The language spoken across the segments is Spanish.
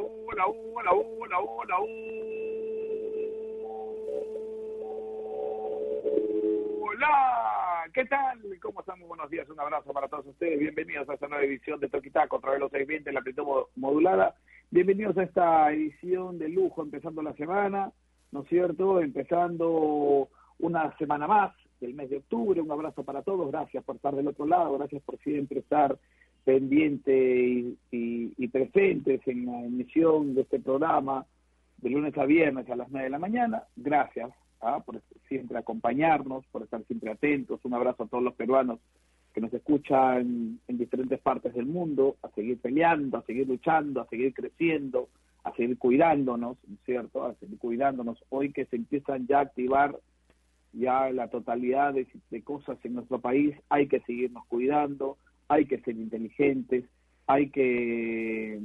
hola, hola, hola, hola, hola. ¿Qué tal? ¿Cómo están? Muy buenos días, un abrazo para todos ustedes. Bienvenidos a esta nueva edición de Toquitaco a través de los 620, la amplitud modulada. Bienvenidos a esta edición de lujo, empezando la semana, ¿no es cierto? Empezando una semana más del mes de octubre. Un abrazo para todos. Gracias por estar del otro lado. Gracias por siempre estar pendiente y, y, presentes en la emisión de este programa de lunes a viernes a las 9 de la mañana. Gracias ¿ah? por siempre acompañarnos, por estar siempre atentos. Un abrazo a todos los peruanos que nos escuchan en diferentes partes del mundo, a seguir peleando, a seguir luchando, a seguir creciendo, a seguir cuidándonos, ¿cierto? A seguir cuidándonos. Hoy que se empiezan ya a activar ya la totalidad de, de cosas en nuestro país, hay que seguirnos cuidando, hay que ser inteligentes, hay que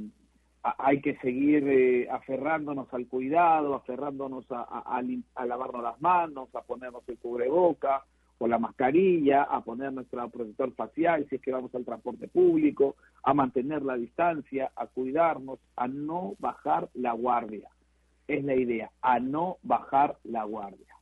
hay que seguir eh, aferrándonos al cuidado, aferrándonos a, a, lavarnos las manos, a ponernos el cubreboca o la mascarilla, a poner nuestro protector facial si es que vamos al transporte público, a mantener la distancia, a cuidarnos, a no bajar la guardia. Es la idea, a no bajar la guardia.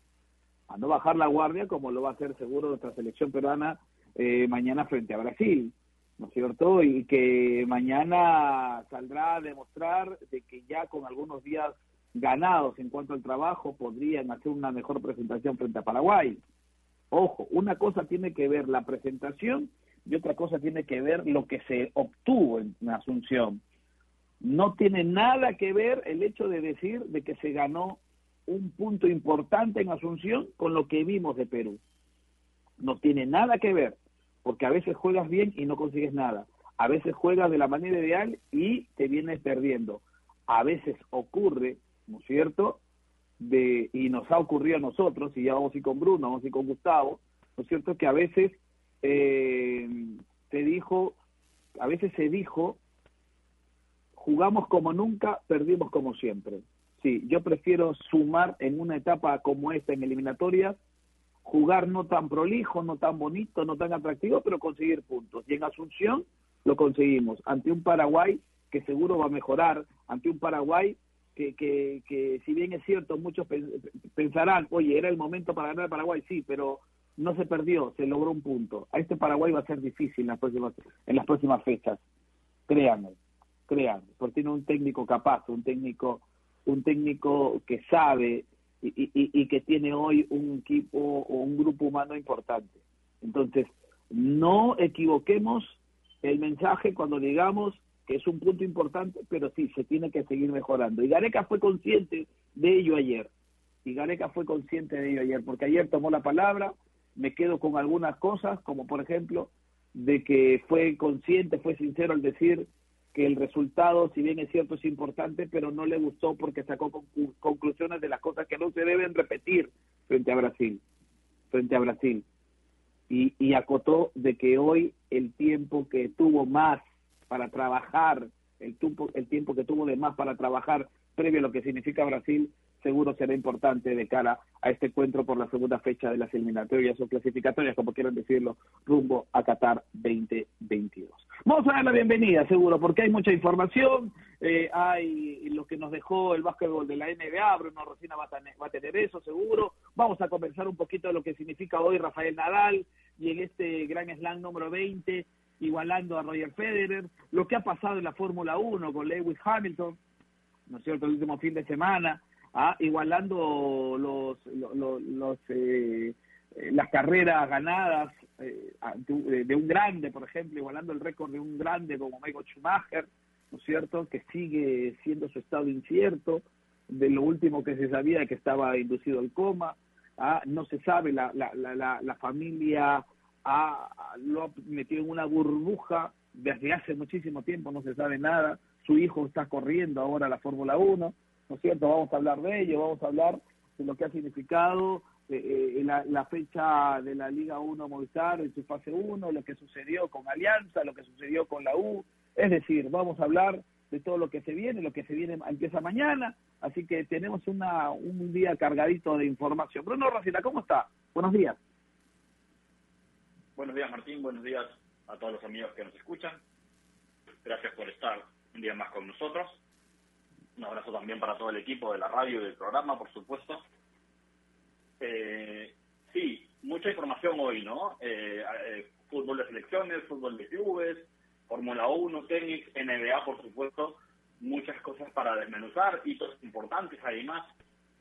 A no bajar la guardia como lo va a hacer seguro nuestra selección peruana eh, mañana frente a Brasil, ¿no es cierto? Y que mañana saldrá a demostrar de que ya con algunos días ganados en cuanto al trabajo podrían hacer una mejor presentación frente a Paraguay. Ojo, una cosa tiene que ver la presentación y otra cosa tiene que ver lo que se obtuvo en Asunción. No tiene nada que ver el hecho de decir de que se ganó un punto importante en Asunción con lo que vimos de Perú. No tiene nada que ver porque a veces juegas bien y no consigues nada. A veces juegas de la manera ideal y te vienes perdiendo. A veces ocurre, ¿no es cierto? De, y nos ha ocurrido a nosotros, y ya vamos ir con Bruno, vamos ir con Gustavo, ¿no es cierto? Que a veces eh, se dijo, a veces se dijo, jugamos como nunca, perdimos como siempre. Sí, yo prefiero sumar en una etapa como esta en eliminatorias jugar no tan prolijo, no tan bonito, no tan atractivo, pero conseguir puntos. Y en Asunción lo conseguimos ante un Paraguay que seguro va a mejorar, ante un Paraguay que, que, que si bien es cierto, muchos pensarán, oye, era el momento para ganar a Paraguay, sí, pero no se perdió, se logró un punto. A este Paraguay va a ser difícil en las próximas, en las próximas fechas, créanme, créanme, porque tiene un técnico capaz, un técnico, un técnico que sabe y, y, que tiene hoy un equipo o un grupo humano importante. Entonces, no equivoquemos el mensaje cuando digamos que es un punto importante, pero sí, se tiene que seguir mejorando. Y Gareca fue consciente de ello ayer. Y Gareca fue consciente de ello ayer, porque ayer tomó la palabra, me quedo con algunas cosas, como por ejemplo, de que fue consciente, fue sincero al decir que el resultado, si bien es cierto, es importante, pero no le gustó porque sacó conclusiones de las cosas que no se deben repetir frente a Brasil, frente a Brasil. Y, y acotó de que hoy el tiempo que tuvo más para trabajar, el tiempo, el tiempo que tuvo de más para trabajar previo a lo que significa Brasil, seguro será importante de cara a este encuentro por la segunda fecha de las eliminatorias o clasificatorias, como quieran decirlo, rumbo a Qatar 2022. Vamos a dar la bienvenida, seguro, porque hay mucha información, eh, hay lo que nos dejó el básquetbol de la NBA, Bruno Rosina va a, tener, eso, seguro. Vamos a conversar un poquito de lo que significa hoy Rafael Nadal y en este Gran Slam número 20, igualando a Roger Federer, lo que ha pasado en la Fórmula 1 con Lewis Hamilton, ¿no es cierto?, el último fin de semana, ¿ah? igualando los, los, los eh, eh, las carreras ganadas eh, de, un grande, por ejemplo, igualando el récord de un grande como Michael Schumacher, ¿no es cierto?, que sigue siendo su estado incierto, de lo último que se sabía que estaba inducido al coma, ¿ah? no se sabe, la, la, la, la familia ha, lo ha metido en una burbuja desde hace muchísimo tiempo, no se sabe nada, su hijo está corriendo ahora la Fórmula 1, ¿no es cierto? Vamos a hablar de ello, vamos a hablar de lo que ha significado eh, eh la, la, fecha de la Liga 1 Movistar en su fase 1, lo que sucedió con Alianza, lo que sucedió con la U, es decir, vamos a hablar de todo lo que se viene, lo que se viene empieza mañana, así que tenemos una, un día cargadito de información. Bruno Rosita, ¿cómo está? Buenos días. Buenos días Martín, buenos días a todos los amigos que nos escuchan. Gracias por estar un día más con nosotros. Un abrazo también para todo el equipo de la radio y del programa, por supuesto. Eh, sí, mucha información hoy, ¿no? Eh, eh, fútbol de selecciones, fútbol de clubes, Fórmula 1, tenis, NBA, por supuesto, muchas cosas para desmenuzar, hitos importantes además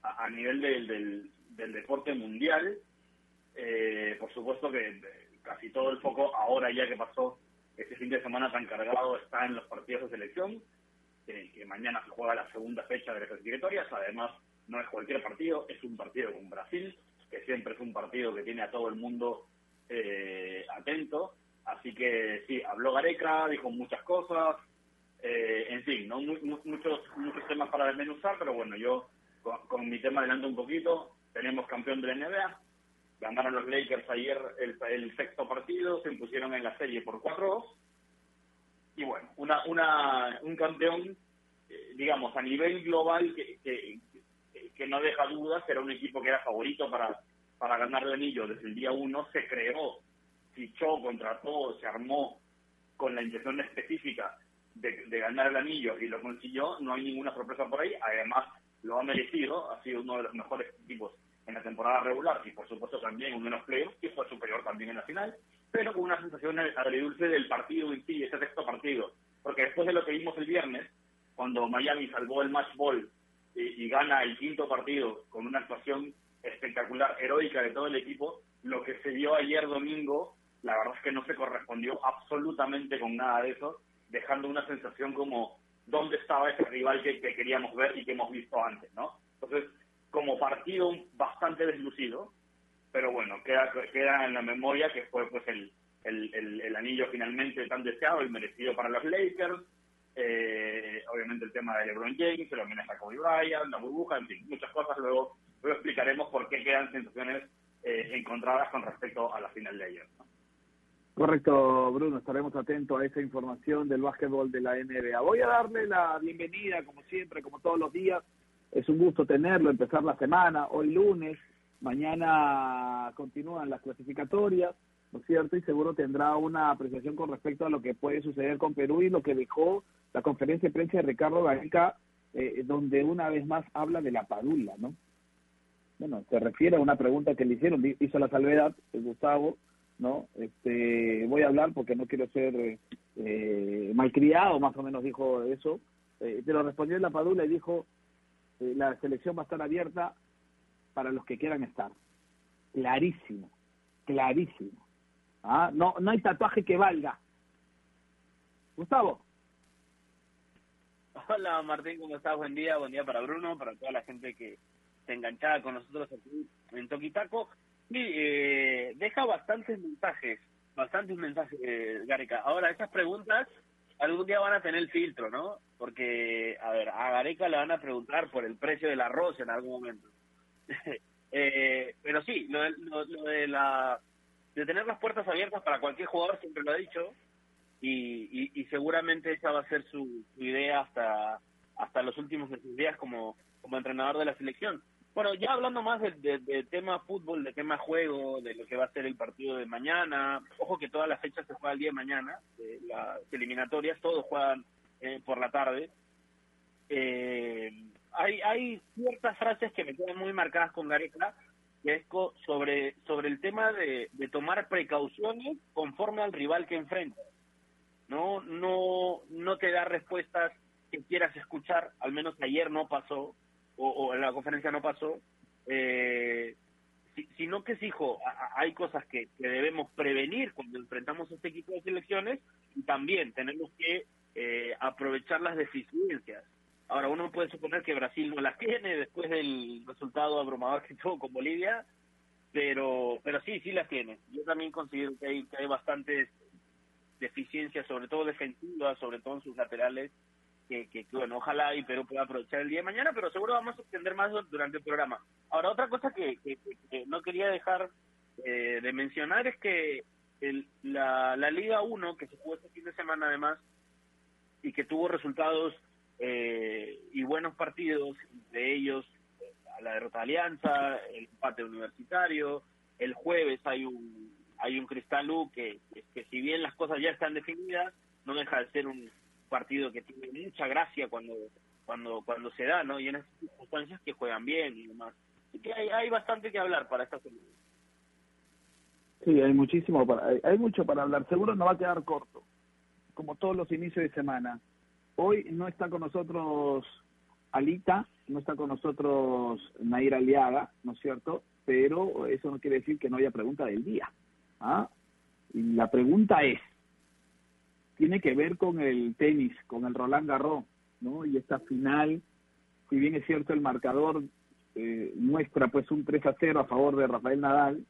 a, nivel del, del, deporte mundial. por supuesto que casi todo el foco ahora ya que pasó este fin de semana tan cargado está en los partidos de selección, que mañana se juega la segunda fecha de las clasificatorias, además no es cualquier partido, es un partido con Brasil, que siempre es un partido que tiene a todo el mundo eh, atento, así que sí, habló Gareca, dijo muchas cosas, eh, en fin, no muchos muchos temas para desmenuzar, pero bueno, yo con, mi tema adelanto un poquito, tenemos campeón de la NBA, Ganaron los Lakers ayer el, sexto partido, se impusieron en la serie por 4-2. Y bueno, una, una, un campeón, eh, digamos, a nivel global que, que, que, no deja dudas, era un equipo que era favorito para, para ganar el anillo. Desde el día uno, se creó, fichó, contrató, se armó con la intención específica de, de ganar el anillo y lo consiguió, no hay ninguna sorpresa por ahí, además lo ha merecido, ha sido uno de los mejores equipos en la temporada regular y por supuesto también uno de los playoffs que fue superior también en la final, pero con una sensación agridulce del partido en sí, ese sexto partido, porque después de lo que vimos el viernes, cuando Miami salvó el match ball y, gana el quinto partido con una actuación espectacular, heroica de todo el equipo, lo que se vio ayer domingo, la verdad es que no se correspondió absolutamente con nada de eso, dejando una sensación como dónde estaba ese rival que, que queríamos ver y que hemos visto antes, ¿no? Entonces, como partido bastante deslucido, pero bueno, queda, queda en la memoria que fue pues el, el, el, anillo finalmente tan deseado y merecido para los Lakers, eh, obviamente el tema de LeBron James, el homenaje a Kobe Bryant, la burbuja, en fin, muchas cosas, luego, luego explicaremos por qué quedan sensaciones eh, encontradas con respecto a la final de ayer. Correcto, Bruno, estaremos atentos a esa información del básquetbol de la NBA. Voy a darle la bienvenida, como siempre, como todos los días, es un gusto tenerlo, empezar la semana, hoy lunes, mañana continúan las clasificatorias, ¿no es cierto? Y seguro tendrá una apreciación con respecto a lo que puede suceder con Perú y lo que dejó la conferencia de prensa de Ricardo Gareca, eh, donde una vez más habla de la padula, ¿no? Bueno, se refiere a una pregunta que le hicieron, hizo la salvedad, Gustavo, ¿no? Este, voy a hablar porque no quiero ser eh, malcriado, más o menos dijo eso, eh, pero respondió en la padula y dijo, eh, la selección va a estar abierta para los que quieran estar. Clarísimo, clarísimo. ¿Ah? No, no hay tatuaje que valga. Gustavo. Hola Martín, ¿cómo estás? Buen día, buen día para Bruno, para toda la gente que se enganchada con nosotros aquí en Toquitaco. Y eh, deja bastantes mensajes, bastantes mensajes, eh, Gareca. Ahora, esas preguntas algún día van a tener filtro, ¿no? Porque, a ver, a Gareca le van a preguntar por el precio del arroz en algún momento. eh, pero sí, lo, lo, de la de tener las puertas abiertas para cualquier jugador siempre lo ha dicho y, y, seguramente esa va a ser su, idea hasta hasta los últimos días como como entrenador de la selección. Bueno, ya hablando más de, tema fútbol, de tema juego, de lo que va a ser el partido de mañana, ojo que todas las fechas se juegan el día de mañana, las eliminatorias, todos juegan eh, por la tarde. Eh, hay, hay ciertas frases que me quedan muy marcadas con Gareca, que es sobre, sobre el tema de, de tomar precauciones conforme al rival que enfrenta. No, no, no te da respuestas que quieras escuchar, al menos ayer no pasó, o, en la conferencia no pasó, eh, sino que, hijo, hay cosas que, debemos prevenir cuando enfrentamos este equipo de selecciones y también tenemos que eh, aprovechar las deficiencias. Ahora, uno puede suponer que Brasil no las tiene después del resultado abrumador que tuvo con Bolivia, pero pero sí, sí las tiene. Yo también considero que hay, que hay bastantes deficiencias, sobre todo defensivas, sobre todo en sus laterales, que, que, bueno, ojalá y Perú pueda aprovechar el día de mañana, pero seguro vamos a extender más durante el programa. Ahora, otra cosa que, que, no quería dejar eh, de mencionar es que el, la, la Liga 1, que se jugó este fin de semana además, y que tuvo resultados eh, y buenos partidos, de ellos la derrota de Alianza, el empate universitario, el jueves hay un hay un Cristal U que, que si bien las cosas ya están definidas, no deja de ser un, partido que tiene mucha gracia cuando cuando cuando se da, ¿no? Y en esas circunstancias que juegan bien y demás. Así que hay, hay bastante que hablar para esta semana. Sí, hay muchísimo para, hay mucho para hablar. Seguro no va a quedar corto, como todos los inicios de semana. Hoy no está con nosotros Alita, no está con nosotros Nair Aliaga, ¿no es cierto? Pero eso no quiere decir que no haya pregunta del día. ¿ah? Y la pregunta es, tiene que ver con el tenis, con el Roland Garros, ¿no? Y esta final, si bien es cierto el marcador eh, muestra pues un 3 a 0 a favor de Rafael Nadal,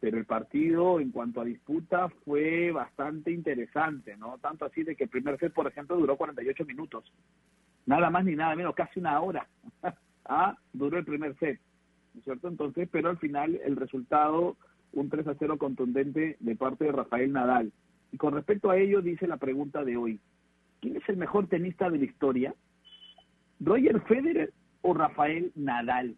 pero el partido en cuanto a disputa fue bastante interesante, ¿no? Tanto así de que el primer set, por ejemplo, duró 48 minutos. Nada más ni nada menos, casi una hora. ah, duró el primer set, ¿no es cierto? Entonces, pero al final el resultado, un 3 a 0 contundente de parte de Rafael Nadal. Y con respecto a ello, dice la pregunta de hoy, ¿quién es el mejor tenista de la historia? ¿Roger Federer o Rafael Nadal?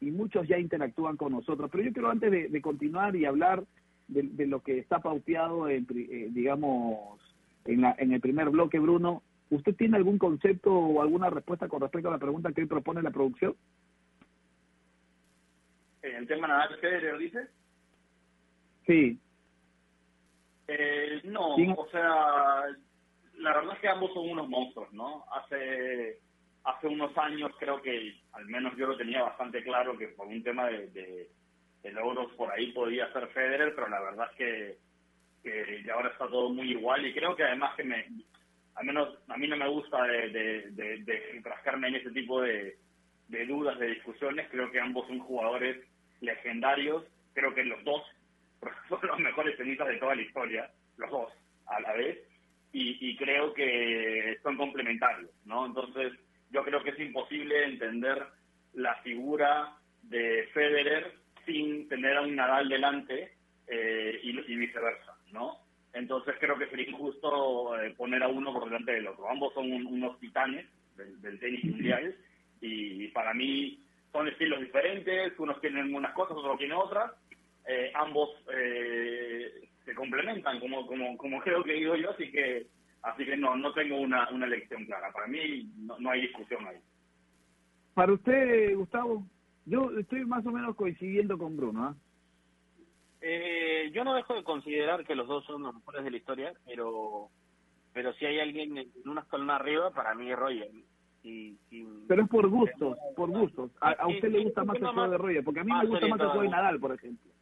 Y muchos ya interactúan con nosotros. Pero yo quiero antes de, continuar y hablar de, lo que está pauteado, en, eh, digamos, en, la, en el primer bloque, Bruno, ¿usted tiene algún concepto o alguna respuesta con respecto a la pregunta que hoy propone la producción? ¿En el tema Nadal Federer, dice? Sí. Eh, no, o sea, la verdad es que ambos son unos monstruos, ¿no? Hace hace unos años creo que al menos yo lo tenía bastante claro que por un tema de, logros por ahí podía ser Federer, pero la verdad es que, ahora está todo muy igual y creo que además que me, al menos a mí no me gusta de, de, en ese tipo de dudas, de discusiones, creo que ambos son jugadores legendarios, creo que los dos son los mejores tenistas de toda la historia, los dos a la vez, y, creo que son complementarios, ¿no? Entonces, yo creo que es imposible entender la figura de Federer sin tener a un Nadal delante eh, y, viceversa, ¿no? Entonces creo que sería injusto eh, poner a uno por delante del otro. Ambos son unos titanes del, tenis mundial y para mí son estilos diferentes, unos tienen unas cosas, otros tienen otras, eh, ambos eh, se complementan, como, como, como creo que digo yo, así que así que no no tengo una, una elección clara. Para mí no, hay discusión ahí. Para usted, Gustavo, yo estoy más o menos coincidiendo con Bruno. ¿ah? Eh, yo no dejo de considerar que los dos son los mejores de la historia, pero pero si hay alguien en una escalona arriba, para mí es Roger. Pero es por gustos, por gustos. A, usted le gusta más el juego de Roger, porque a mí me gusta más el juego de Nadal, por ejemplo.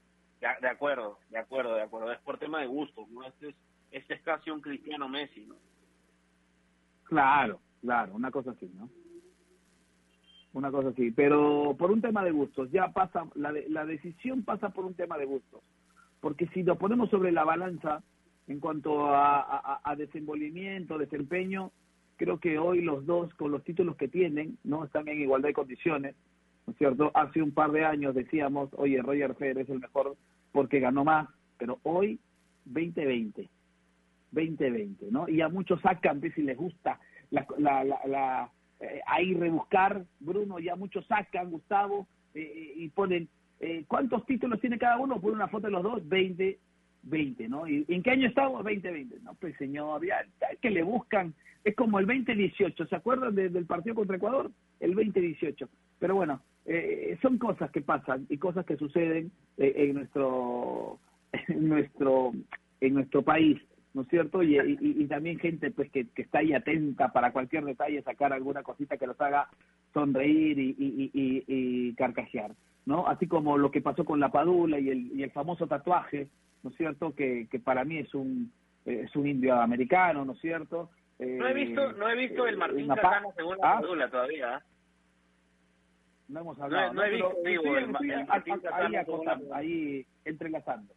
De, acuerdo, de acuerdo, de acuerdo. Es por tema de gusto, ¿no? Este es, este es casi un Cristiano Messi, ¿no? Claro, claro, una cosa así, ¿no? Una cosa así, pero por un tema de gustos, ya pasa, la, la decisión pasa por un tema de gustos. Porque si lo ponemos sobre la balanza en cuanto a, a, a desenvolvimiento, desempeño, creo que hoy los dos, con los títulos que tienen, no están en igualdad de condiciones, ¿no es cierto? Hace un par de años decíamos, oye, Roger Federer es el mejor porque ganó más, pero hoy 2020, 2020, ¿no? Y a muchos sacan, si les gusta la, la, la, eh, ahí rebuscar, Bruno, ya muchos sacan, Gustavo, eh, eh, y ponen, ¿cuántos títulos tiene cada uno? Ponen una foto de los dos, 20, 20, ¿no? ¿Y en qué año estamos? 2020. No, pues señor, ya, que le buscan, es como el 2018, ¿se acuerdan del partido contra Ecuador? El 2018. Pero bueno, eh, son cosas que pasan y cosas que suceden eh, en nuestro en nuestro en nuestro país no es cierto y, y, también gente pues que, que, está ahí atenta para cualquier detalle sacar alguna cosita que los haga sonreír y, y, y, carcajear no así como lo que pasó con la padula y el, y el famoso tatuaje no es cierto que, que para mí es un es un indio americano no es cierto no he visto no he visto el eh, Martín Casano según la ¿Ah? padula todavía no hemos hablado. No, he visto, ahí, ahí entrelazando.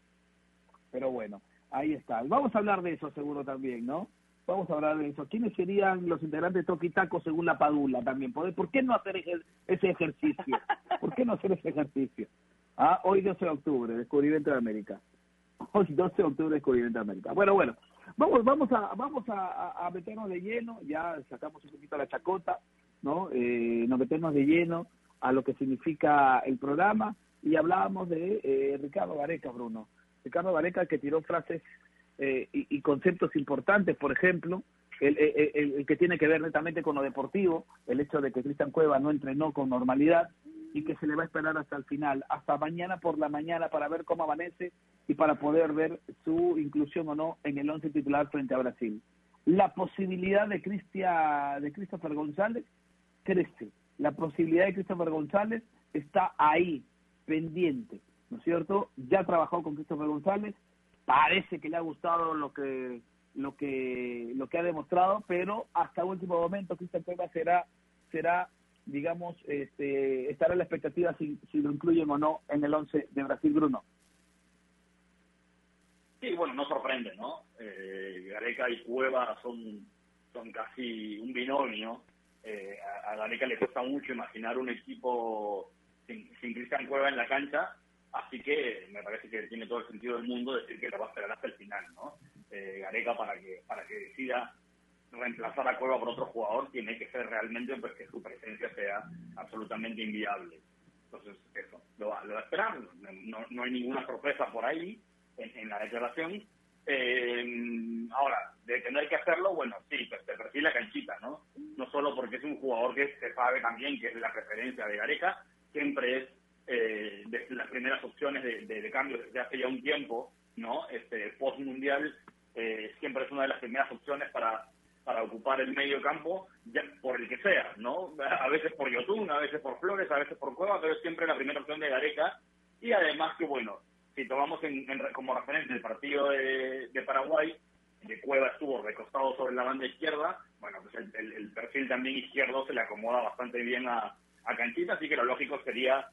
Pero bueno, ahí está. Vamos a hablar de eso seguro también, ¿no? Vamos a hablar de eso. ¿Quiénes serían los integrantes de según la Padula también? ¿Por qué no hacer ese ejercicio? ¿Por qué no hacer ese ejercicio? Ah, hoy 12 de octubre, descubrimiento de América. Hoy 12 de octubre, descubrimiento de América. Bueno, bueno, vamos, vamos a, vamos a, meternos de lleno. Ya sacamos un poquito la chacota, ¿no? Eh, nos metemos de lleno a lo que significa el programa y hablábamos de eh, Ricardo Vareca, Bruno. Ricardo Vareca que tiró frases eh, y, conceptos importantes, por ejemplo, el, que tiene que ver netamente con lo deportivo, el hecho de que Cristian Cueva no entrenó con normalidad y que se le va a esperar hasta el final, hasta mañana por la mañana para ver cómo amanece y para poder ver su inclusión o no en el once titular frente a Brasil. La posibilidad de, Cristian, de Christopher González crece, la posibilidad de Christopher González está ahí, pendiente, ¿no es cierto? Ya trabajó con Christopher González, parece que le ha gustado lo que lo que lo que ha demostrado, pero hasta último momento Cristian Cueva será será digamos este estará la expectativa si, si lo incluyen o no en el 11 de Brasil Bruno. Sí, bueno, no sorprende, ¿no? Eh, Gareca y Cueva son son casi un binomio. Eh, a, Gareca le cuesta mucho imaginar un equipo sin, sin Cristian Cueva en la cancha, así que me parece que tiene todo el sentido del mundo decir que lo va a esperar hasta el final, ¿no? eh, Gareca para que para que decida reemplazar a Cueva por otro jugador tiene que ser realmente pues que su presencia sea absolutamente inviable. Entonces, eso, lo va, a esperar. No, no hay ninguna sorpresa por ahí en, la declaración. Eh, ahora, de tener que hacerlo, bueno, sí, pues te perfila canchita, ¿no? No solo porque es un jugador que se sabe también que es la preferencia de Gareca, siempre es eh, de las primeras opciones de, de, de cambio desde hace ya un tiempo, ¿no? Este, post-mundial eh, siempre es una de las primeras opciones para, para ocupar el medio campo, ya, por el que sea, ¿no? A veces por Yotun, a veces por Flores, a veces por Cueva, pero es siempre la primera opción de Gareca. Y además que, bueno, si tomamos en, como referente el partido de, Paraguay, de Cueva estuvo recostado sobre la banda izquierda, bueno, pues el, perfil también izquierdo se le acomoda bastante bien a, a Canchita, así que lo lógico sería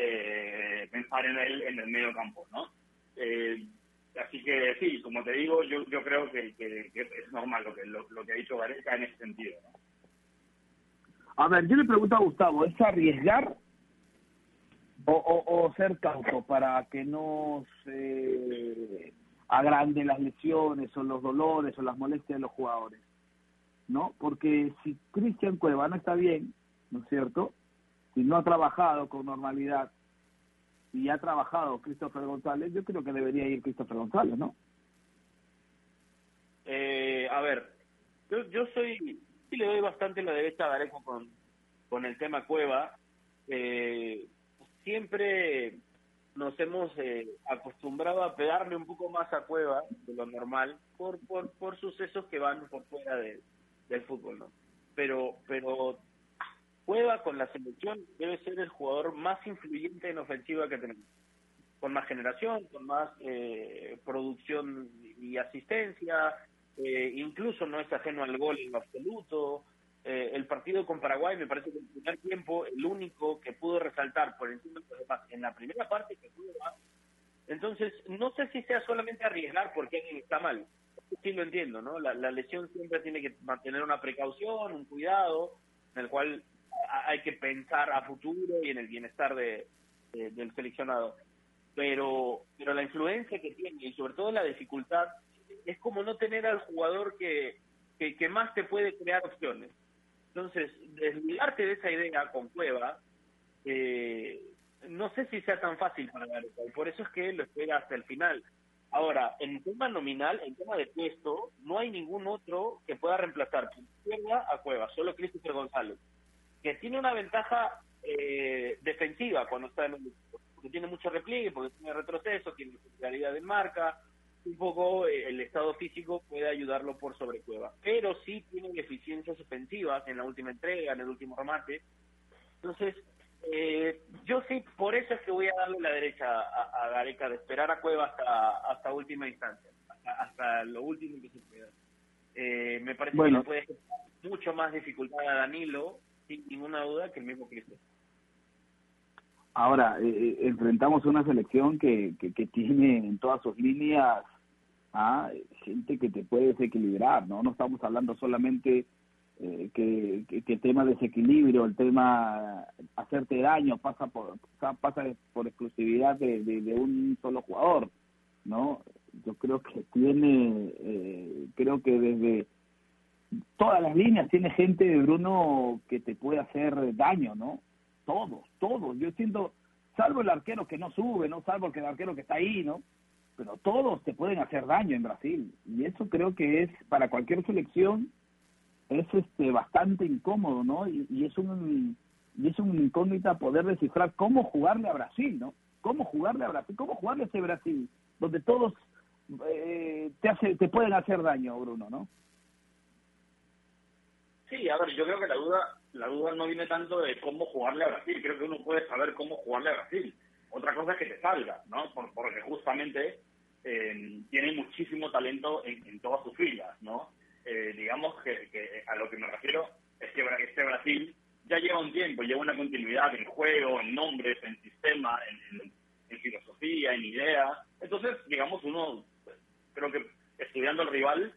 eh, pensar en él en el medio campo, ¿no? Eh, Así que sí, como te digo, yo, creo que, es normal lo que, lo, que ha dicho Gareca en ese sentido. A ver, yo le pregunto a Gustavo, ¿es arriesgar o, o, ser cauto para que no se agranden las lesiones o los dolores o las molestias de los jugadores? ¿No? Porque si Cristian Cueva no está bien, ¿no es cierto? Si no ha trabajado con normalidad, y ha trabajado Christopher González, yo creo que debería ir Christopher González, ¿no? Eh, a ver, yo, yo soy, sí le doy bastante la derecha a Gareco con, con el tema Cueva. Eh, siempre nos hemos eh, acostumbrado a pegarle un poco más a Cueva de lo normal por, por, por sucesos que van por fuera de, del fútbol, ¿no? Pero, pero Cueva con la selección debe ser el jugador más influyente en ofensiva que tenemos. Con más generación, con más eh, producción y asistencia, eh, incluso no es ajeno al gol en absoluto. Eh, el partido con Paraguay me parece que en el primer tiempo el único que pudo resaltar por encima de los demás en la primera parte que pudo más. Entonces, no sé si sea solamente arriesgar porque alguien está mal. Sí lo entiendo, ¿no? La, la lesión siempre tiene que mantener una precaución, un cuidado, en el cual hay que pensar a futuro y en el bienestar de, del seleccionado. Pero, pero la influencia que tiene y sobre todo la dificultad es como no tener al jugador que, que, más te puede crear opciones. Entonces, desligarte de esa idea con Cueva, eh, no sé si sea tan fácil para Gareca y por eso es que lo espera hasta el final. Ahora, en tema nominal, en tema de puesto, no hay ningún otro que pueda reemplazar a Cueva, solo Christopher González que tiene una ventaja eh, defensiva cuando está en un porque tiene mucho repliegue, porque tiene retroceso, tiene claridad de marca, un poco eh, el estado físico puede ayudarlo por sobre cueva, pero sí tiene eficiencias ofensivas en la última entrega, en el último remate. Entonces, eh, yo sí, por eso es que voy a darle la derecha a, Gareca de esperar a Cueva hasta, hasta última instancia, hasta, lo último que se pueda. Eh, me parece que puede ser mucho más dificultad a Danilo sin ninguna duda que el mismo Cristo. Ahora, eh, eh, enfrentamos una selección que, que, tiene en todas sus líneas a gente que te puede desequilibrar, ¿no? No estamos hablando solamente eh, que, que, el tema desequilibrio, el tema hacerte daño pasa por pasa por exclusividad de, de, un solo jugador, ¿no? Yo creo que tiene, creo que desde todas las líneas tiene gente Bruno que te puede hacer daño, ¿no? Todos, todos. Yo siento, salvo el arquero que no sube, ¿no? Salvo el arquero que está ahí, ¿no? Pero todos te pueden hacer daño en Brasil. Y eso creo que es para cualquier selección es este bastante incómodo, ¿no? Y, y es un y es una incógnita poder descifrar cómo jugarle a Brasil, ¿no? Cómo jugarle a Brasil, cómo jugarle a ese Brasil, donde todos eh, te hace, te pueden hacer daño, Bruno, ¿no? Sí, a ver, yo creo que la duda, la duda no viene tanto de cómo jugarle a Brasil, creo que uno puede saber cómo jugarle a Brasil. Otra cosa es que te salga, ¿no? porque justamente eh, tiene muchísimo talento en, todas sus filas, ¿no? Eh, digamos que, a lo que me refiero es que este Brasil ya lleva un tiempo, lleva una continuidad en juego, en nombres, en sistema, en, filosofía, en idea. Entonces, digamos, uno, creo que estudiando al rival,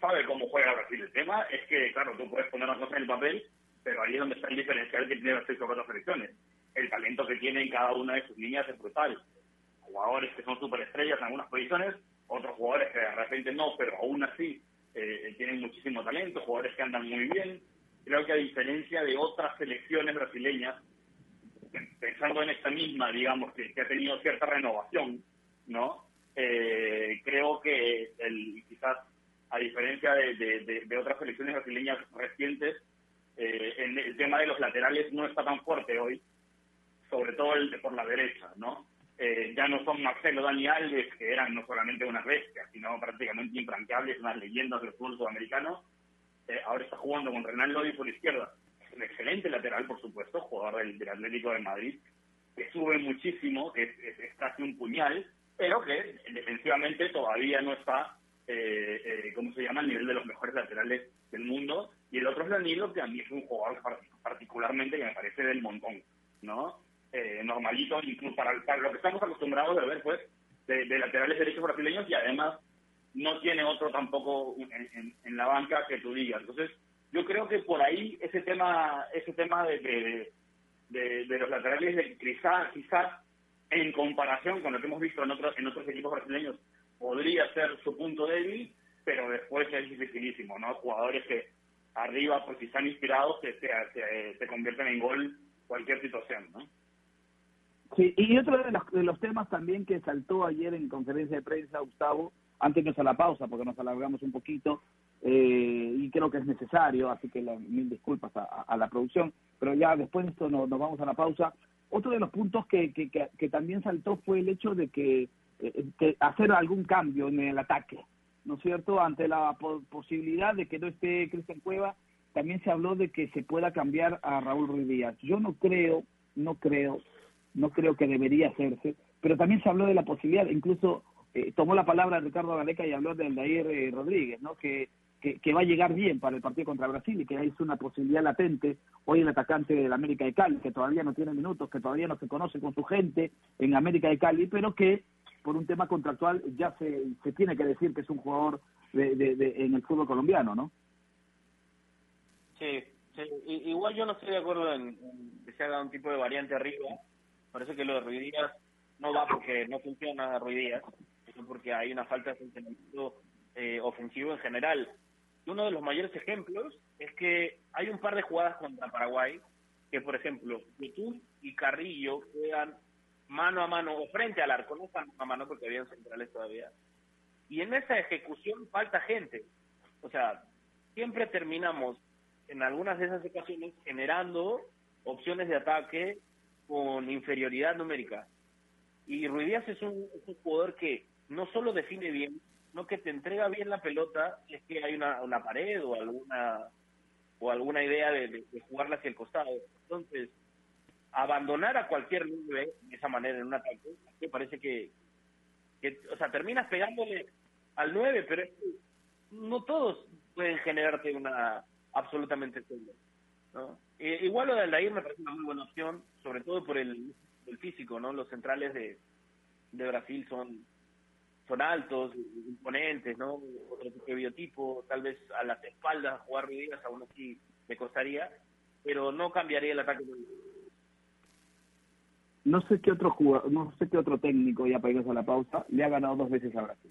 sabe cómo juega Brasil. El tema es que, claro, tú puedes poner las cosas en el papel, pero ahí es donde está el diferencial que tiene Brasil sobre otras selecciones. El talento que tiene en cada una de sus líneas es brutal. Jugadores que son superestrellas en algunas posiciones, otros jugadores que de repente no, pero aún así eh, tienen muchísimo talento, jugadores que andan muy bien, creo que a diferencia de otras selecciones brasileñas, pensando en esta misma, digamos, que, ha tenido cierta renovación, ¿no? Eh, creo que el, quizás a diferencia de, otras selecciones brasileñas recientes, eh, en el tema de los laterales no está tan fuerte hoy, sobre todo el de por la derecha, ¿no? Eh, ya no son Marcelo Dani Alves, que eran no solamente unas bestias, sino prácticamente infranqueables, unas leyendas del fútbol sudamericano, eh, ahora está jugando con Renan Lodi por izquierda. Un excelente lateral, por supuesto, jugador del, Atlético de Madrid, que sube muchísimo, que es, casi un puñal, pero que defensivamente todavía no está, eh, eh, ¿cómo se llama?, al nivel de los mejores laterales del mundo. Y el otro es Danilo, que a mí es un jugador particularmente que me parece del montón, ¿no? Eh, normalito, incluso para, lo que estamos acostumbrados a ver, pues, de, de laterales derechos brasileños y además no tiene otro tampoco en, la banca que tú digas. Entonces, yo creo que por ahí ese tema ese tema de, de, de, los laterales de quizás quizás en comparación con lo que hemos visto en otros en otros equipos brasileños podría ser su punto débil, pero después es dificilísimo, ¿no? Jugadores que arriba, si están inspirados, que se, se, convierten en gol cualquier situación, ¿no? Sí, y otro de los, de los temas también que saltó ayer en conferencia de prensa, Gustavo, antes de a la pausa, porque nos alargamos un poquito, eh, y creo que es necesario, así que mil disculpas a, la producción, pero ya después de esto nos, vamos a la pausa. Otro de los puntos que, que, que, también saltó fue el hecho de que, que, hacer algún cambio en el ataque, ¿no es cierto? Ante la posibilidad de que no esté Cristian Cueva, también se habló de que se pueda cambiar a Raúl Ruiz Díaz. Yo no creo, no creo, no creo que debería hacerse, pero también se habló de la posibilidad, incluso eh, tomó la palabra Ricardo Galeca y habló del Dair eh, Rodríguez, ¿no? Que, que, va a llegar bien para el partido contra Brasil y que es una posibilidad latente. Hoy el atacante del América de Cali, que todavía no tiene minutos, que todavía no se conoce con su gente en América de Cali, pero que por un tema contractual ya se, se tiene que decir que es un jugador de, de, en el fútbol colombiano, ¿no? Sí, igual yo no estoy de acuerdo en, que se haga un tipo de variante arriba. Parece que lo de Ruidías no va porque no funciona Ruidías porque hay una falta de funcionamiento eh, ofensivo en general. Uno de los mayores ejemplos es que hay un par de jugadas contra Paraguay que, por ejemplo, YouTube y Carrillo juegan mano a mano o frente al arco, no están a mano porque habían centrales todavía. Y en esa ejecución falta gente. O sea, siempre terminamos en algunas de esas ocasiones generando opciones de ataque con inferioridad numérica. Y Ruidías es un, es un jugador que no solo define bien, no que te entrega bien la pelota, es que hay una, una pared o alguna o alguna idea de, jugarla hacia el costado. Entonces, abandonar a cualquier nivel de esa manera en un ataque, me parece que, o sea, terminas pegándole al 9, pero no todos pueden generarte una absolutamente segura. ¿no? Eh, igual lo de Aldair me parece una muy buena opción, sobre todo por el, físico, ¿no? Los centrales de, de Brasil son son altos, imponentes, ¿no? Otro tipo de biotipo, tal vez a las espaldas jugar Ruidías aún así me costaría, pero no cambiaría el ataque. No sé qué otro jugador, no sé qué otro técnico, ya para irnos a la pausa, le ha ganado dos veces a Brasil.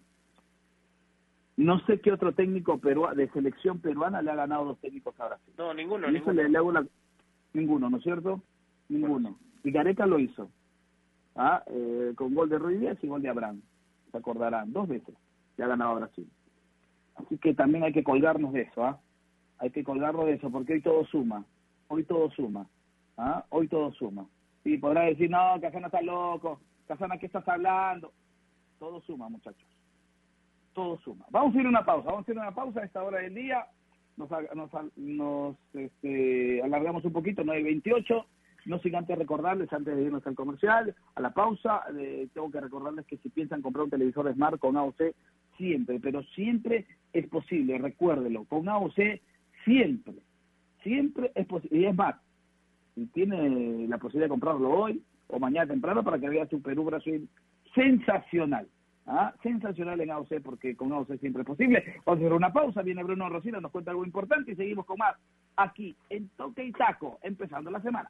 No sé qué otro técnico de selección peruana le ha ganado dos técnicos a Brasil. No, ninguno. ninguno. Ninguno, ¿no es cierto? Ninguno. Y Gareca lo hizo. ¿ah? Eh, con gol de Ruiz y gol de Abraham se acordarán, dos veces ya ha ganado Brasil. Así que también hay que colgarnos de eso, ¿ah? hay que colgarlo de eso, porque hoy todo suma, hoy todo suma, ¿ah? hoy todo suma. Y podrá decir, no, Casana está loco, Casana, ¿qué estás hablando? Todo suma, muchachos, todo suma. Vamos a ir a una pausa, vamos a ir a una pausa a esta hora del día, nos este, alargamos un poquito, 9.28, no sin antes recordarles, antes de irnos al comercial, a la pausa, eh, tengo que recordarles que si piensan comprar un televisor Smart con AOC, siempre, pero siempre es posible, recuérdelo, con AOC siempre, siempre es posible, y es más, si tiene la posibilidad de comprarlo hoy o mañana temprano para que vea su Perú Brasil sensacional. ¿ah? Sensacional en AOC porque con AOC siempre es posible. Vamos a hacer una pausa, viene Bruno Rosina, nos cuenta algo importante y seguimos con más aquí en Toque y Taco, empezando la semana.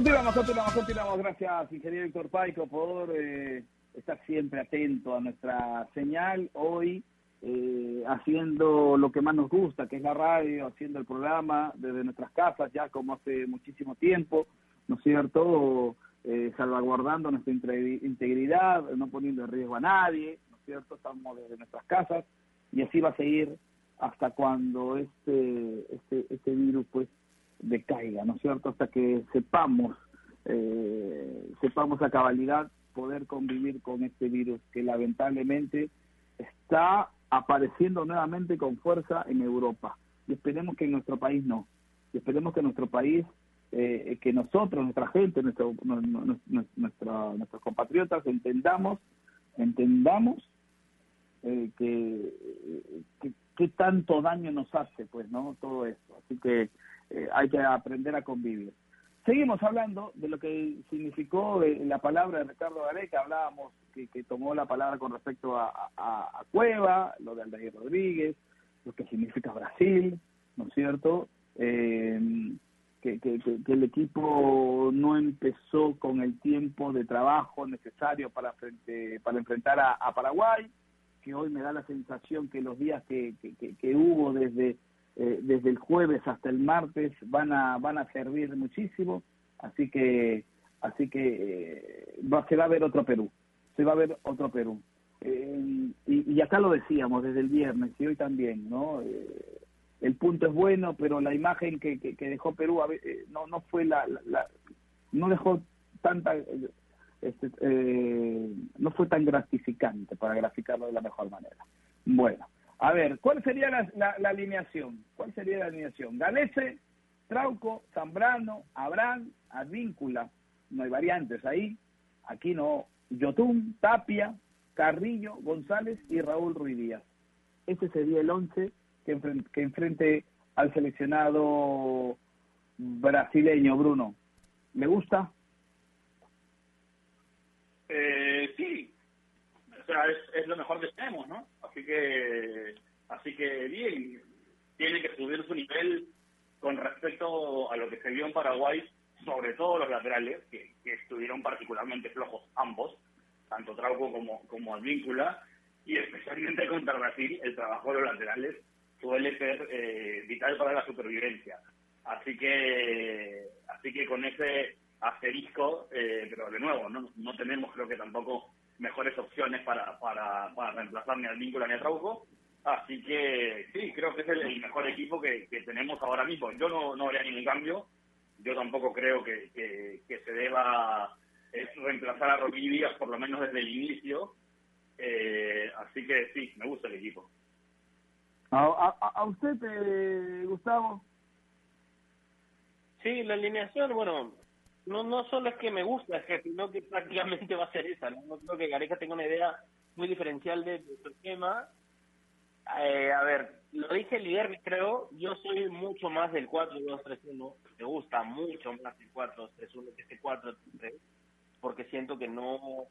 Continuamos, continuamos, continuamos. Gracias, ingeniero Héctor Paico, por eh, estar siempre atento a nuestra señal. Hoy, eh, haciendo lo que más nos gusta, que es la radio, haciendo el programa desde nuestras casas, ya como hace muchísimo tiempo, ¿no es cierto? Eh, salvaguardando nuestra integridad, no poniendo en riesgo a nadie, ¿no es cierto? Estamos desde nuestras casas y así va a seguir hasta cuando este, este, este virus, pues, decaiga, ¿no es cierto? Hasta que sepamos, eh, sepamos a cabalidad poder convivir con este virus que lamentablemente está apareciendo nuevamente con fuerza en Europa. Y esperemos que en nuestro país no. Y esperemos que en nuestro país, eh, que nosotros, nuestra gente, nuestro, nuestros compatriotas entendamos, entendamos eh, que, que, que tanto daño nos hace, pues, ¿no? Todo esto. Así que eh, hay que aprender a convivir. Seguimos hablando de lo que significó eh, la palabra de Ricardo Gareca, hablábamos que, tomó la palabra con respecto a, Cueva, lo de Aldair Rodríguez, lo que significa Brasil, ¿no es cierto? Eh, que, el equipo no empezó con el tiempo de trabajo necesario para, frente, para enfrentar a, Paraguay, que hoy me da la sensación que los días que, que hubo desde eh, desde el jueves hasta el martes van a van a servir muchísimo. Así que así que eh, va, se va a ver otro Perú se va a ver otro Perú. Eh, y, y, acá lo decíamos desde el viernes y hoy también no el punto es bueno pero la imagen que, que, dejó Perú no no fue la, la, no dejó tanta este, no fue tan gratificante para graficarlo de la mejor manera. Bueno a ver, ¿cuál sería la, alineación? ¿Cuál sería la alineación? Galese, Trauco, Zambrano, Abraham, Advíncula. No hay variantes ahí. Aquí no. Yotún, Tapia, Carrillo, González y Raúl Ruiz Díaz. Ese sería el once que, enfrente, al seleccionado brasileño, Bruno. ¿Le gusta? Eh, sí. O sea, es, es lo mejor que tenemos, ¿no? Así que, así que bien, tiene que subir su nivel con respecto a lo que se vio en Paraguay, sobre todo los laterales, que, estuvieron particularmente flojos ambos, tanto Trauco como, como Advíncula, y especialmente contra Brasil, el trabajo de los laterales suele ser eh, vital para la supervivencia. Así que, así que con ese asterisco, eh, pero de nuevo, no, no tenemos creo que tampoco mejores opciones para, para, para reemplazar ni al vínculo ni a Trauco. Así que sí, creo que es el, mejor equipo que, tenemos ahora mismo. Yo no, no haría ningún cambio. Yo tampoco creo que, que, se deba eh, reemplazar a Rocky Díaz, por lo menos desde el inicio. Eh, así que sí, me gusta el equipo. ¿A, a, usted, eh, Gustavo? Sí, la alineación, bueno, no no solo es que me gusta, sino que prácticamente va a ser esa. No, creo que Gareca tenga una idea muy diferencial de, su esquema. Eh, a ver, lo dije el viernes, creo, yo soy mucho más del 4-2-3-1. Me gusta mucho más el 4-2-3-1 que este 4-3, porque siento que no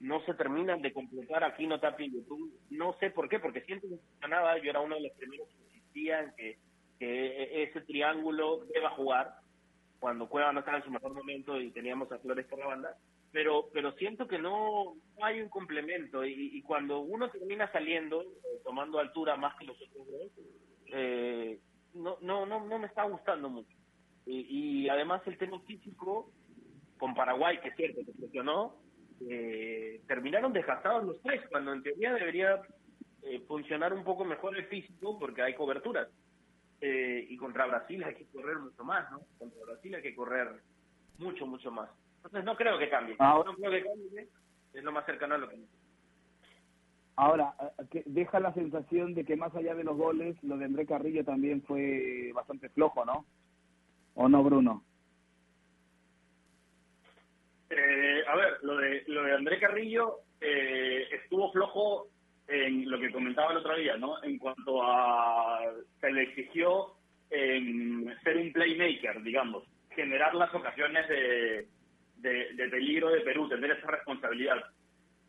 no se terminan de completar aquí no Tapi YouTube. No sé por qué, porque siento que funcionaba. Yo era uno de los primeros que insistía en que, que ese triángulo deba jugar cuando Cueva no estaba en su mejor momento y teníamos a Flores por la banda, pero pero siento que no, hay un complemento y, cuando uno termina saliendo, eh, tomando altura más que los otros dos, eh, no, no, no, no me está gustando mucho. Y, además el tema físico, con Paraguay, que es cierto, que funcionó, eh, terminaron desgastados los tres, cuando en teoría debería eh, funcionar un poco mejor el físico porque hay coberturas. Eh, y contra Brasil hay que correr mucho más, ¿no? Contra Brasil hay que correr mucho, mucho más. Entonces no creo que cambie. Ahora, no creo que cambie, es lo más cercano a lo que... Ahora, que deja la sensación de que más allá de los goles, lo de André Carrillo también fue bastante flojo, ¿no? ¿O no, Bruno? Eh, a ver, lo de, lo de André Carrillo eh, estuvo flojo en lo que comentaba el otro día, ¿no? En cuanto a se le exigió en ser un playmaker, digamos, generar las ocasiones de, de, peligro de Perú, tener esa responsabilidad.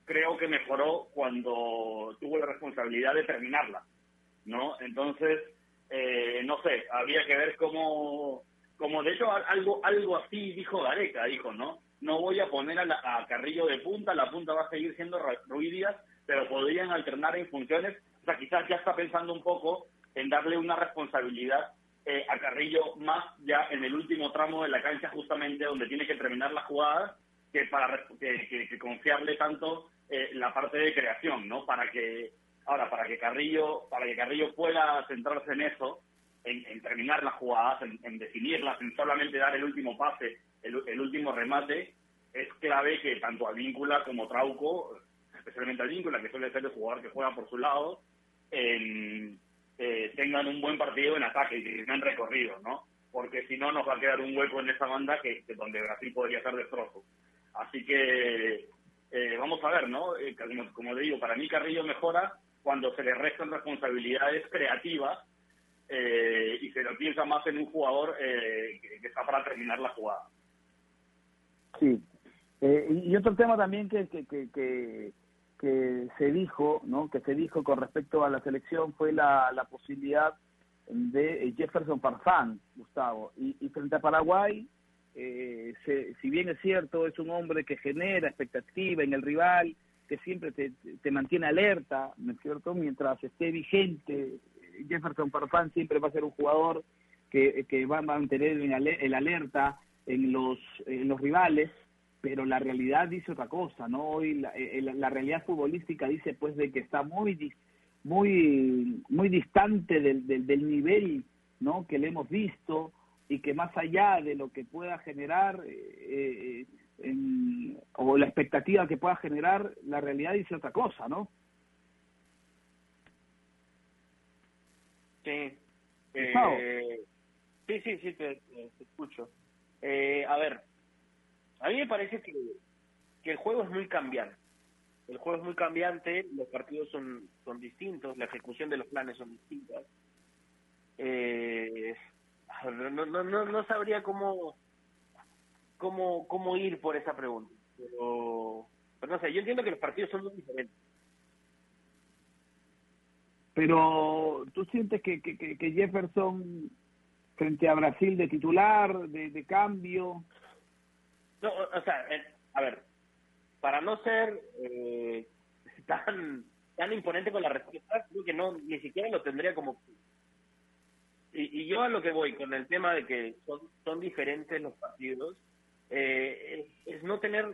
Creo que mejoró cuando tuvo la responsabilidad de terminarla, ¿no? Entonces, eh, no sé, había que ver cómo, como de hecho algo, algo así dijo Gareca, dijo, ¿no? No voy a poner a, a Carrillo de punta, la punta va a seguir siendo Ruiz pero podrían alternar en funciones. O sea, quizás ya está pensando un poco en darle una responsabilidad eh, a Carrillo más ya en el último tramo de la cancha, justamente donde tiene que terminar la jugada, que para que, confiarle tanto eh, la parte de creación, ¿no? Para que ahora para que Carrillo para que Carrillo pueda centrarse en eso, en, terminar las jugadas, en, definirlas, en solamente dar el último pase, el, el último remate, es clave que tanto Advíncula como Trauco especialmente al vínculo, que suele ser el jugador que juega por su lado, eh, tengan un buen partido en ataque y que tengan recorrido, ¿no? Porque si no, nos va a quedar un hueco en esa banda que, donde Brasil podría ser destrozo. Así que eh, vamos a ver, ¿no? Eh, como, como digo, para mí Carrillo mejora cuando se le restan responsabilidades creativas y se lo piensa más en un jugador que, está para terminar la jugada. Sí. y otro tema también que, que, que, que se dijo, ¿no? que se dijo con respecto a la selección fue la, la posibilidad de Jefferson Farfán, Gustavo. Y, frente a Paraguay, eh, si bien es cierto, es un hombre que genera expectativa en el rival, que siempre te, te mantiene alerta, ¿no es cierto? Mientras esté vigente, Jefferson Farfán siempre va a ser un jugador que, que va a mantener el alerta en los, en los rivales pero la realidad dice otra cosa, ¿no? Hoy la, eh, la, realidad futbolística dice pues de que está muy muy muy distante del, del, nivel, ¿no? Que le hemos visto y que más allá de lo que pueda generar eh, eh, o la expectativa que pueda generar, la realidad dice otra cosa, ¿no? Sí. sí, sí, sí, te, te escucho. a ver, a mí me parece que, que el juego es muy cambiante. El juego es muy cambiante, los partidos son, son distintos, la ejecución de los planes son distintas. Eh, no, no, no, no sabría cómo, cómo, cómo ir por esa pregunta. Pero, pero no sé, yo entiendo que los partidos son muy diferentes. Pero tú sientes que, que, que Jefferson frente a Brasil de titular, de, de cambio, no, o sea, eh, a ver, para no ser eh, tan tan imponente con la respuesta, creo que no ni siquiera lo tendría como y, y yo a lo que voy con el tema de que son, son diferentes los partidos eh, es, no tener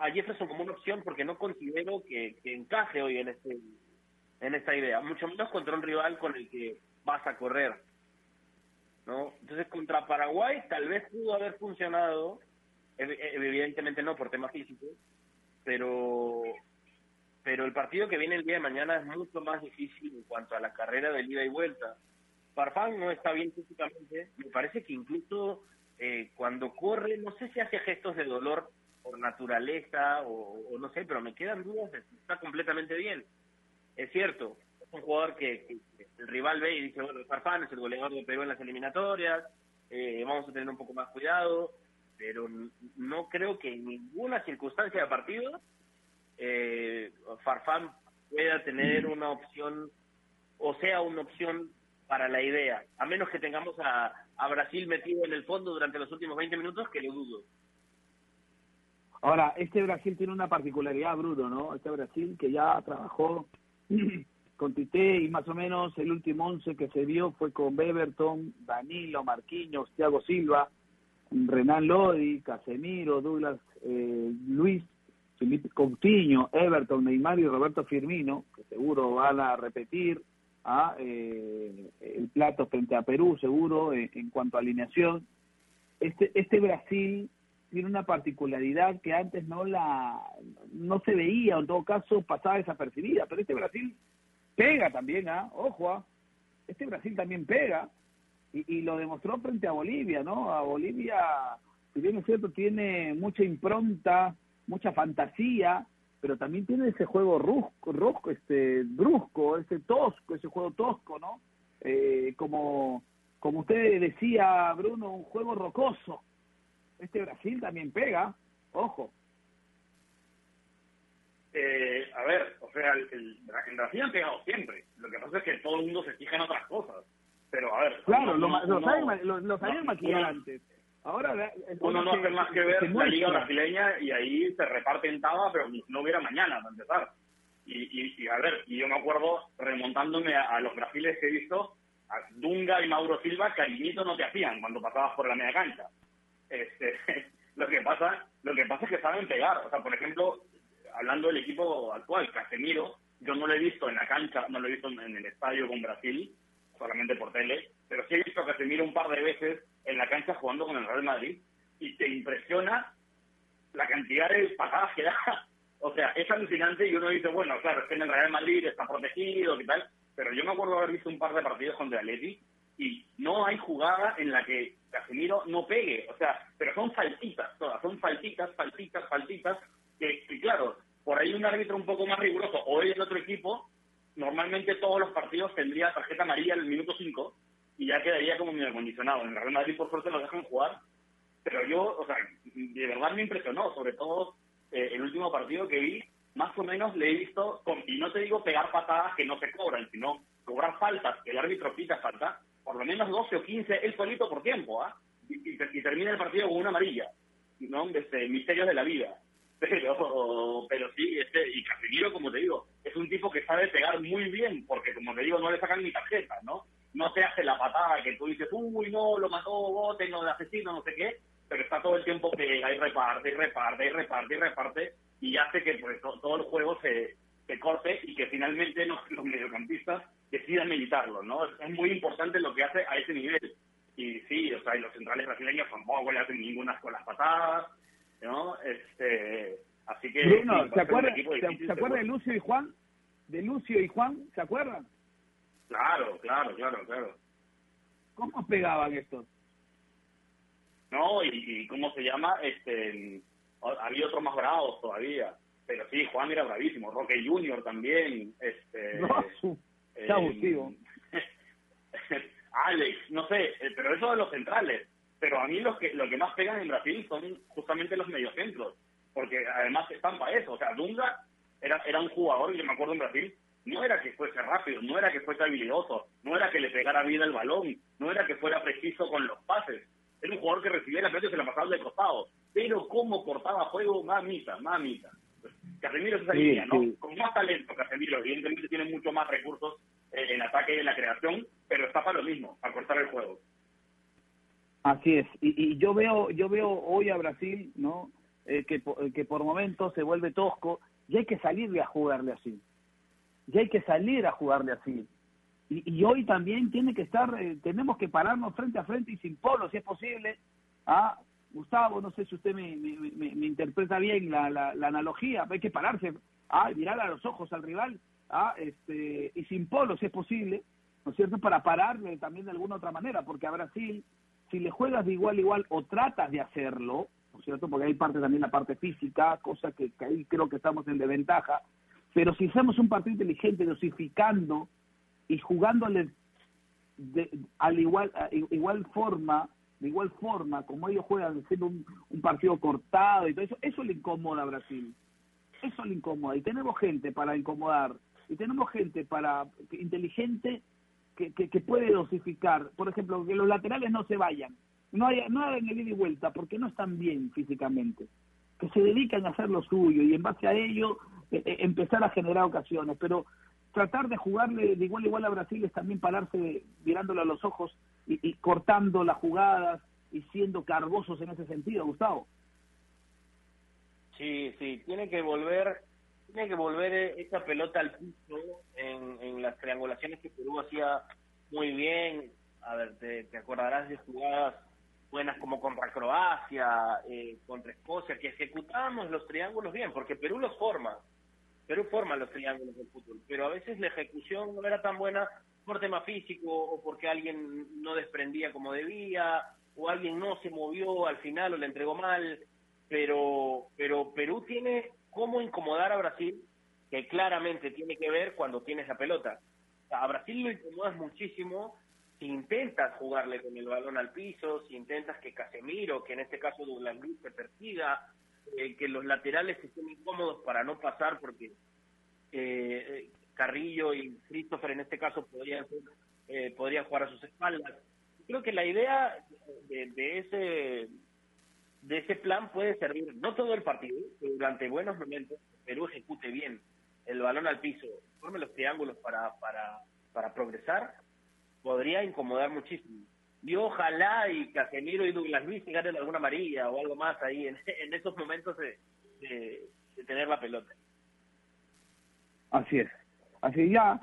a Jefferson como una opción porque no considero que, que encaje hoy en este en esta idea, mucho menos contra un rival con el que vas a correr. ¿no? Entonces, contra Paraguay tal vez pudo haber funcionado, evidentemente no por temas físicos, pero pero el partido que viene el día de mañana es mucho más difícil en cuanto a la carrera de ida y vuelta. Farfán no está bien físicamente, me parece que incluso eh, cuando corre, no sé si hace gestos de dolor por naturaleza o, no sé, pero me quedan dudas de si está completamente bien. Es cierto, es un jugador que, el rival ve y dice, bueno, Farfán es el goleador de Perú en las eliminatorias, eh, vamos a tener un poco más cuidado, pero no creo que en ninguna circunstancia de partido eh, Farfán pueda tener una opción o sea una opción para la idea, a menos que tengamos a, a Brasil metido en el fondo durante los últimos 20 minutos, que lo dudo. Ahora, este Brasil tiene una particularidad, Bruno, ¿no? Este Brasil que ya trabajó con Tite y más o menos el último once que se vio fue con Beberton, Danilo, Marquinhos, Thiago Silva, Renan Lodi, Casemiro, Douglas eh, Luis, Felipe Coutinho, Everton, Neymar y Roberto Firmino, que seguro van a repetir a, eh, el plato frente a Perú, seguro, en, en cuanto a alineación. Este, este Brasil tiene una particularidad que antes no la no se veía, o en todo caso pasaba desapercibida, pero este Brasil pega también, ¿ah? Ojo, ¿ah? este Brasil también pega, y, y, lo demostró frente a Bolivia, ¿no? A Bolivia, si bien es cierto, tiene mucha impronta, mucha fantasía, pero también tiene ese juego rusco, este, brusco, ese tosco, ese juego tosco, ¿no? Eh, como, como usted decía, Bruno, un juego rocoso, este Brasil también pega, ojo. Eh, a ver, o sea, el, en Brasil han pegado siempre. Lo que pasa es que todo el mundo se fija en otras cosas. Pero, a ver. Claro, lo, lo, saben, lo, lo sabían maquillar antes. Ahora, uno no hace más que ver la liga brasileña y ahí se reparten tabas, pero no hubiera mañana para empezar. Y, y, y, a ver, y yo me acuerdo remontándome a, a los brasiles que he visto, a Dunga y Mauro Silva, cariñito no te hacían cuando pasabas por la media cancha. Este, lo que pasa lo que pasa es que saben pegar. O sea, por ejemplo, hablando del equipo actual, Casemiro, yo no lo he visto en la cancha, no lo he visto en el estadio con Brasil, solamente por tele, pero sí he visto a Casemiro un par de veces en la cancha jugando con el Real Madrid y te impresiona la cantidad de patadas que da. O sea, es alucinante y uno dice, bueno, claro, es que en el Real Madrid está protegido y tal, pero yo me acuerdo haber visto un par de partidos con De Atleti y no hay jugada en la que Casemiro no pegue, o sea, pero son faltitas todas, son faltitas, faltitas, faltitas, que, claro, por ahí un árbitro un poco más riguroso o el otro equipo, normalmente todos los partidos tendría tarjeta amarilla en el minuto 5 y ya quedaría como medio acondicionado. En Real Madrid por suerte lo dejan jugar, pero yo, o sea, de verdad me impresionó, sobre todo eh, el último partido que vi, más o menos le he visto, y no te digo pegar patadas que no se cobran, sino cobrar faltas, el árbitro pita falta, por lo menos 12 o 15 él solito por tiempo, ¿ah? Y, termina el partido con una amarilla, ¿no? Este, misterios de la vida. Pero, pero sí, este, y Casemiro, como te digo, es un tipo que sabe pegar muy bien, porque como te digo, no le sacan ni tarjeta, ¿no? No se hace la patada que tú dices, uy, no, lo mató Bote, no, de asesino, no sé qué, pero está todo el tiempo que hay reparte, y reparte, y reparte, y reparte, y hace que pues, todo el juego se, se corte y que finalmente los, mediocampistas decidan meditarlo, ¿no? Es muy importante lo que hace a ese nivel. Y sí, o sea, y los centrales brasileños tampoco le hacen ninguna con las patadas, ¿no? Este, así que... Bruno, sí, ¿se acuerda, ¿se, ¿se acuerda de Lucio y Juan? ¿De Lucio y Juan? ¿Se acuerdan? Claro, claro, claro, claro. ¿Cómo pegaban estos? No, y, y ¿cómo se llama? Este, había otros más bravos todavía. Pero sí, Juan era bravísimo. Roque Junior también. Este, no, eh, abusivo. Alex, no sé, eh, pero eso de los centrales. Pero a mí lo que, lo que más pegan en Brasil son justamente los mediocentros. Porque además están para eso. O sea, Dunga era, era un jugador, yo me acuerdo en Brasil, no era que fuese rápido, no era que fuese habilidoso, no era que le pegara bien el balón, no era que fuera preciso con los pases. Era un jugador que recibía la pelota y se la pasaba de costado. Pero cómo cortaba juego, mamita, mamita. Casemiro es esa sí, línea, ¿no? Sí. Con más talento, Casemiro, evidentemente tiene mucho más recursos eh, en ataque y en la creación, pero está para lo mismo, para cortar el juego. Así es. Y, y yo veo yo veo hoy a Brasil, ¿no? eh, que, que por momentos se vuelve tosco y hay que salirle a jugarle así. Y hay que salir a jugarle así. Y, hoy también tiene que estar, eh, tenemos que pararnos frente a frente y sin polo, si es posible. Ah, Gustavo, no sé si usted me, me, interpreta bien la, la, analogía, hay que pararse, ah, mirar a los ojos al rival, ah, este, y sin polo, si es posible, ¿no es cierto?, para pararle también de alguna otra manera, porque a Brasil, si le juegas de igual a igual o tratas de hacerlo, ¿no es cierto?, porque hay parte también la parte física, cosa que, ahí creo que estamos en desventaja, pero si hacemos un partido inteligente, dosificando y jugándole de, al igual, a igual forma de igual forma, como ellos juegan siendo un, partido cortado y todo eso, eso le incomoda a Brasil. Eso le incomoda. Y tenemos gente para incomodar. Y tenemos gente para inteligente que, que, puede dosificar. Por ejemplo, que los laterales no se vayan. No, haya, no hagan el ida y vuelta porque no están bien físicamente. Que se dedican a hacer lo suyo y en base a ello eh, eh, empezar a generar ocasiones. Pero tratar de jugarle de igual a igual a Brasil es también pararse mirándole a los ojos y, cortando las jugadas y siendo cargosos en ese sentido, Gustavo. Sí, sí, tiene que volver, tiene que volver esa pelota al piso en, las triangulaciones que Perú hacía muy bien. A ver, te, acordarás de jugadas buenas como contra Croacia, eh, contra Escocia, que ejecutábamos los triángulos bien, porque Perú los forma. Perú forma los triángulos del fútbol, pero a veces la ejecución no era tan buena por tema físico o porque alguien no desprendía como debía o alguien no se movió al final o le entregó mal, pero pero Perú tiene cómo incomodar a Brasil, que claramente tiene que ver cuando tienes la pelota. a Brasil lo incomodas muchísimo si intentas jugarle con el balón al piso, si intentas que Casemiro, que en este caso Douglas Luis se persiga, eh, que los laterales estén incómodos para no pasar porque eh, Carrillo y Christopher en este caso podrían eh, jugar a sus espaldas. Creo que la idea de, ese de ese plan puede servir no todo el partido, pero durante buenos momentos Perú ejecute bien el balón al piso, forme los triángulos para para para progresar, podría incomodar muchísimo. Y ojalá y Casemiro y Douglas Luis se ganen alguna amarilla o algo más ahí en, en esos momentos de, de tener la pelota. Así es. Así ya,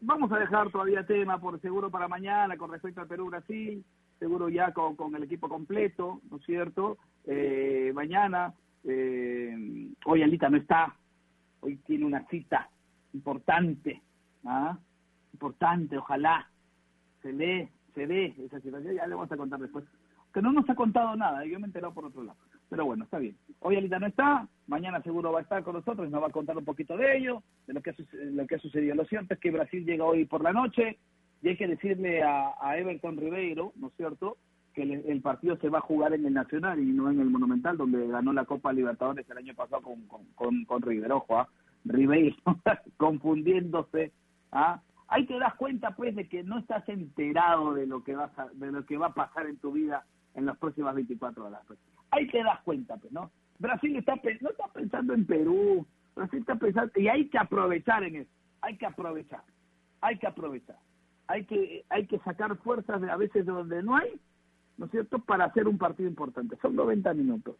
vamos a dejar todavía tema por seguro para mañana con respecto al Perú-Brasil, seguro ya con, con, el equipo completo, ¿no es cierto? Eh, mañana, eh, hoy Alita no está, hoy tiene una cita importante, ¿ah? Importante, ojalá se lee, se ve esa situación, ya le vamos a contar después. Que no nos ha contado nada, yo me he enterado por otro lado. Pero bueno, está bien. Hoy Alita no está, mañana seguro va a estar con nosotros nos va a contar un poquito de ello, de lo que ha, lo que ha sucedido. Lo cierto es que Brasil llega hoy por la noche y hay que decirle a, Everton Ribeiro, ¿no es cierto?, que el, partido se va a jugar en el Nacional y no en el Monumental, donde ganó la Copa Libertadores el año pasado con, con, con, River. Ojo, ¿ah? Ribeiro confundiéndose. ¿ah? Ahí te das cuenta, pues, de que no estás enterado de lo que, vas de lo que va a pasar en tu vida en las próximas 24 horas. Pues. Ahí te das cuenta, pues, ¿no? Brasil está, no está pensando en Perú, Brasil está pensando, y hay que aprovechar en eso, hay que aprovechar, hay que aprovechar, hay que, hay que sacar fuerzas de a veces de donde no hay, ¿no es cierto?, para hacer un partido importante. Son 90 minutos.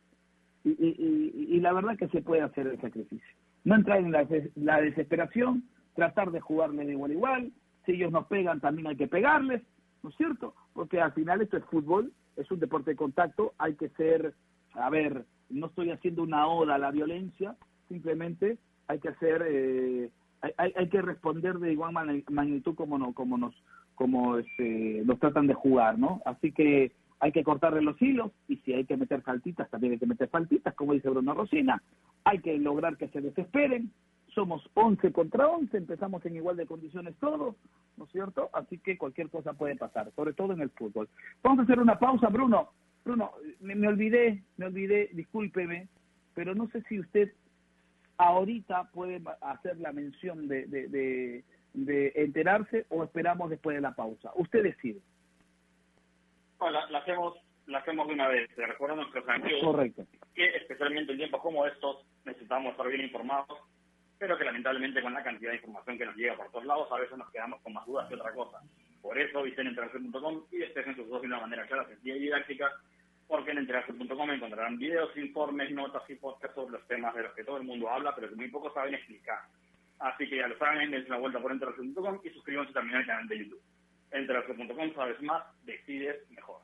Y, y, y, la verdad que se puede hacer el sacrificio. No entrar en la, la desesperación, tratar de jugarle de igual a igual. Si ellos nos pegan, también hay que pegarles, ¿no es cierto? Porque al final esto es fútbol es un deporte de contacto, hay que ser, a ver, no estoy haciendo una oda a la violencia, simplemente hay que hacer, eh, hay, hay, que responder de igual magnitud como no, como nos, como este, nos tratan de jugar, ¿no? Así que hay que cortarle los hilos y si hay que meter faltitas, también hay que meter faltitas, como dice Bruno Rosina, hay que lograr que se desesperen, somos 11 contra 11, empezamos en igual de condiciones todos, ¿no es cierto? Así que cualquier cosa puede pasar, sobre todo en el fútbol. Vamos a hacer una pausa, Bruno. Bruno, me, olvidé, me olvidé, discúlpeme, pero no sé si usted ahorita puede hacer la mención de, de, de, enterarse o esperamos después de la pausa. Usted decide. la, hacemos la hacemos de una vez. Recuerda nuestros amigos Correcto. que especialmente en tiempos como estos necesitamos estar bien informados pero que lamentablemente con la cantidad de información que nos llega por todos lados a veces nos quedamos con más dudas que otra cosa. Por eso visiten interacción.com y despejen sus dudas de una manera clara, sencilla y didáctica porque en enterarse.com encontrarán videos, informes, notas y podcasts sobre los temas de los que todo el mundo habla, pero que muy pocos saben explicar. Así que ya lo saben, dense una vuelta por enterarse.com y suscríbanse también al canal de YouTube. Enterarse.com, sabes más, decides mejor.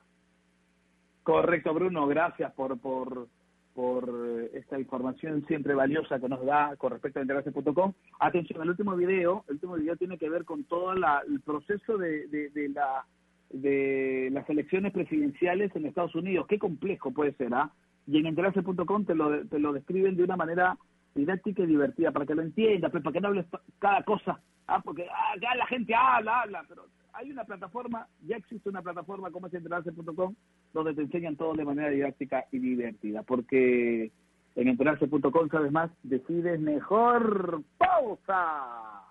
Correcto, Bruno, gracias por, por, por esta información siempre valiosa que nos da con respecto a enterarse.com. Atención, el último video, el último video tiene que ver con todo la, el proceso de, de la de las elecciones presidenciales en Estados Unidos. Qué complejo puede ser, ¿ah? Y en enterarse.com te lo, te lo describen de una manera didáctica y divertida, para que lo entiendas, pues, para que no hables cada cosa. Ah, porque ah, ya la gente habla, habla, pero hay una plataforma, ya existe una plataforma como es enterarse.com, donde te enseñan todo de manera didáctica y divertida, porque en enterarse.com, sabes más, decides mejor. ¡Pausa!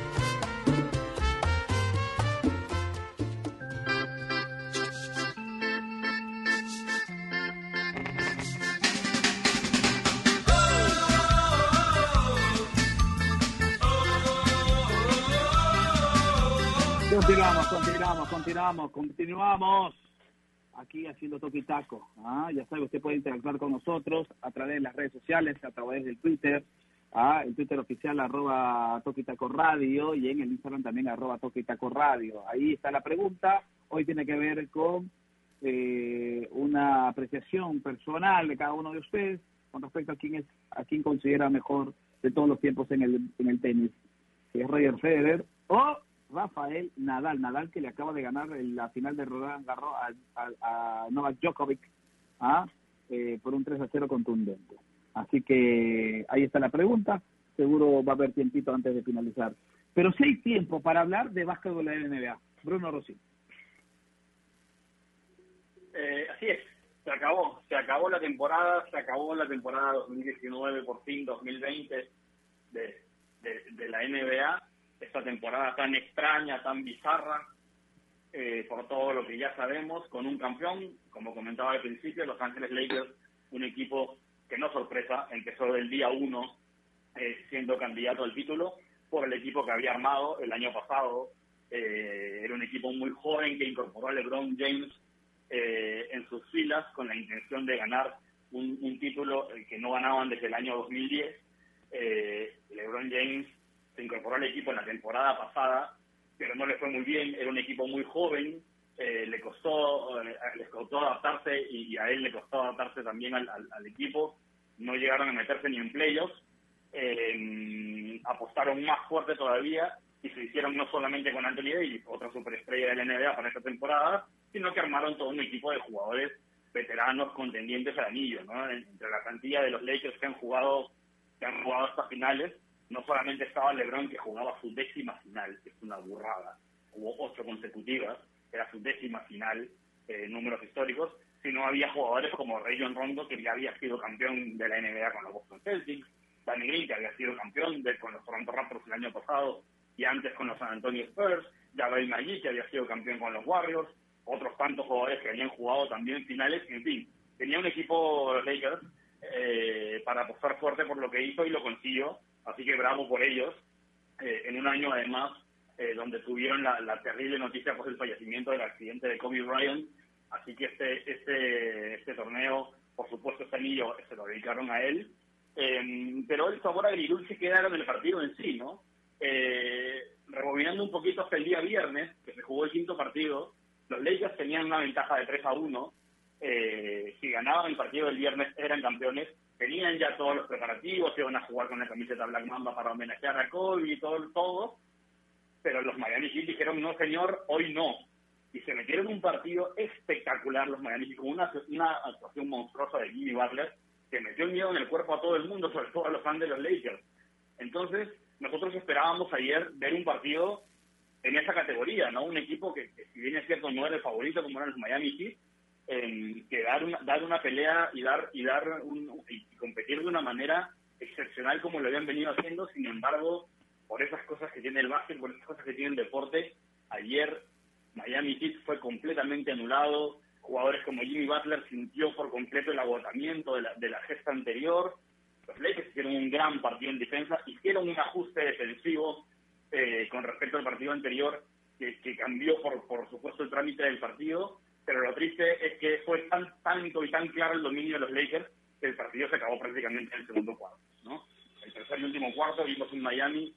Continuamos, continuamos, continuamos, continuamos. Aquí haciendo Toquitaco. ¿ah? Ya sabe, usted puede interactuar con nosotros a través de las redes sociales, a través del Twitter, ¿ah? el Twitter oficial arroba Toquitaco Radio y en el Instagram también arroba Toquitaco Radio. Ahí está la pregunta. Hoy tiene que ver con eh, una apreciación personal de cada uno de ustedes con respecto a quién es, a quién considera mejor de todos los tiempos en el, en el tenis. Es Roger Federer o Rafael Nadal, Nadal que le acaba de ganar la final de Roland Garros a, a, Novak Djokovic ¿ah? eh, por un 3 a 0 contundente. Así que ahí está la pregunta, seguro va a haber tiempito antes de finalizar. Pero si hay tiempo para hablar de básquetbol de la NBA. Bruno Rossi. Eh, así es, se acabó, se acabó la temporada, se acabó la temporada 2019, por fin 2020 de, de, de la NBA esta temporada tan extraña, tan bizarra, eh, por todo lo que ya sabemos, con un campeón, como comentaba al principio, Los Ángeles Lakers, un equipo que no sorpresa, empezó del día uno eh, siendo candidato al título por el equipo que había armado el año pasado. Eh, era un equipo muy joven que incorporó a LeBron James en sus filas con la intención de ganar un, un título que no ganaban desde el año 2010. LeBron James se incorporó al equipo en la temporada pasada, pero no le fue muy bien, era un equipo muy joven, eh, le costó eh, les costó adaptarse y, a él le costó adaptarse también al, equipo, no llegaron a meterse ni en playoffs, eh, apostaron más fuerte todavía y se hicieron no solamente con Anthony Davis, otra superestrella de la NBA para esta temporada, sino que armaron todo un equipo de jugadores veteranos contendientes al anillo, ¿no? Entre la cantidad de los Lakers que han jugado, que han jugado estas finales, no solamente estaba LeBron que jugaba su décima final, que es una burrada, hubo ocho consecutivas, era su décima final, eh, números históricos, sino había jugadores como Rayon Rondo, que ya había sido campeón de la NBA con los Boston Celtics, Danny Green, que había sido campeón de, con los Toronto Raptors el año pasado y antes con los San Antonio Spurs, Javel Magui, que había sido campeón con los Warriors, otros tantos jugadores que habían jugado también finales, en fin, tenía un equipo Lakers eh, para apostar fuerte por lo que hizo y lo consiguió Así que bravo por ellos. Eh, en un año, además, eh, donde tuvieron la, terrible noticia por el fallecimiento del accidente de Kobe Bryant. Así que este, este, este torneo, por supuesto, este anillo se lo dedicaron a él. Eh, pero el sabor agridulce queda en el partido en sí, ¿no? rebobinando un poquito hasta el día viernes, que se jugó el quinto partido, los Lakers tenían una ventaja de 3 a 1. Eh, si ganaban el partido del viernes, eran campeones. Tenían ya todos los preparativos, iban a jugar con la camiseta Black Mamba para homenajear a Kobe y todo, todo. Pero los Miami Heat dijeron, no señor, hoy no. Y se metieron un partido espectacular los Miami Heat, con una, actuación monstruosa de Jimmy Butler, que metió el miedo en el cuerpo a todo el mundo, sobre todo a los fans de los Lakers. Entonces, nosotros esperábamos ayer ver un partido en esa categoría, ¿no? Un equipo que, si bien es cierto no era el favorito como eran los Miami Heat, que dar una, dar una pelea y dar y dar un, y competir de una manera excepcional como lo habían venido haciendo, sin embargo, por esas cosas que tiene el básquet, por esas cosas que tiene el deporte, ayer Miami Heat fue completamente anulado, jugadores como Jimmy Butler sintió por completo el agotamiento de la, de la gesta anterior, los Lakers hicieron un gran partido en defensa, hicieron un ajuste defensivo eh, con respecto al partido anterior, que, cambió, por, por supuesto, el trámite del partido, pero lo triste es que fue tan tanto y tan claro el dominio de los Lakers que el partido se acabó prácticamente en el segundo cuarto. ¿no? El tercer y último cuarto vimos un Miami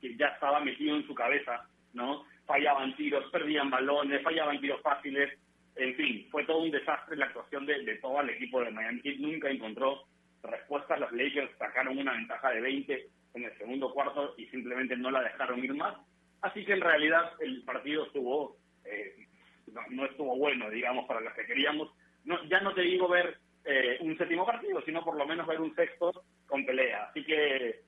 que ya estaba metido en su cabeza, ¿no? fallaban tiros, perdían balones, fallaban tiros fáciles, en fin, fue todo un desastre la actuación de, de todo el equipo de Miami Heat, nunca encontró respuesta. Los Lakers sacaron una ventaja de 20 en el segundo cuarto y simplemente no la dejaron ir más. Así que en realidad el partido estuvo, eh, no, estuvo bueno, digamos, para los que queríamos. No, ya no te digo ver eh, un séptimo partido, sino por lo menos ver un sexto con pelea. Así que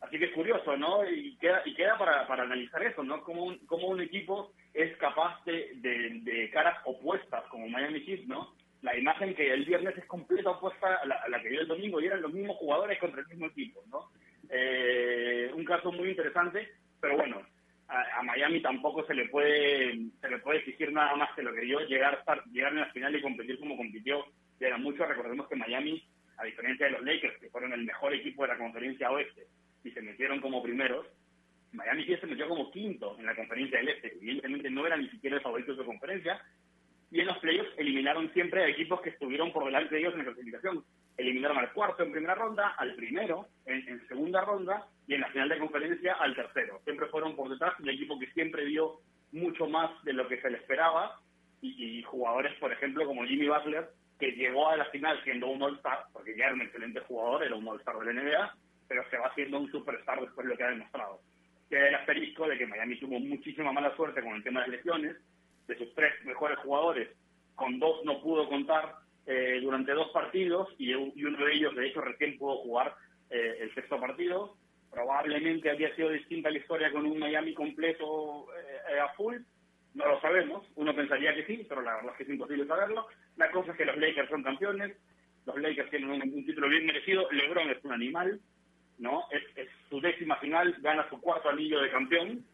así que es curioso, ¿no? Y queda, y queda para, para analizar eso, ¿no? Cómo un, cómo un equipo es capaz de, de, caras opuestas, como Miami Heat, ¿no? la imagen que el viernes es completa opuesta a la, que vio el domingo y eran los mismos jugadores contra el mismo equipo, ¿no? Eh, un caso muy interesante, pero bueno, a, Miami tampoco se le puede se le puede exigir nada más que lo que dio llegar llegar en la final y competir como compitió. Era mucho recordemos que Miami a diferencia de los Lakers que fueron el mejor equipo de la conferencia oeste y se metieron como primeros Miami sí se metió como quinto en la conferencia del este. Evidentemente no era ni siquiera el favorito de su conferencia. Y en los playoffs eliminaron siempre a equipos que estuvieron por delante de ellos en la clasificación. Eliminaron al cuarto en primera ronda, al primero en, segunda ronda y en la final de conferencia al tercero. Siempre fueron por detrás un equipo que siempre dio mucho más de lo que se le esperaba y, jugadores, por ejemplo, como Jimmy Butler, que llegó a la final siendo un All-Star, porque ya era un excelente jugador, era un All-Star de la NBA, pero se va haciendo un Superstar después de lo que ha demostrado. Queda el asterisco de que Miami tuvo muchísima mala suerte con el tema de lesiones, de sus tres mejores jugadores, con dos no pudo contar eh, durante dos partidos y, uno de ellos, de hecho, recién pudo jugar eh, el sexto partido. Probablemente habría sido distinta la historia con un Miami completo eh, a full. No lo sabemos. Uno pensaría que sí, pero la verdad es que es imposible saberlo. La cosa es que los Lakers son campeones. Los Lakers tienen un, título bien merecido. LeBron es un animal, ¿no? Es, es, su décima final, gana su cuarto anillo de campeón,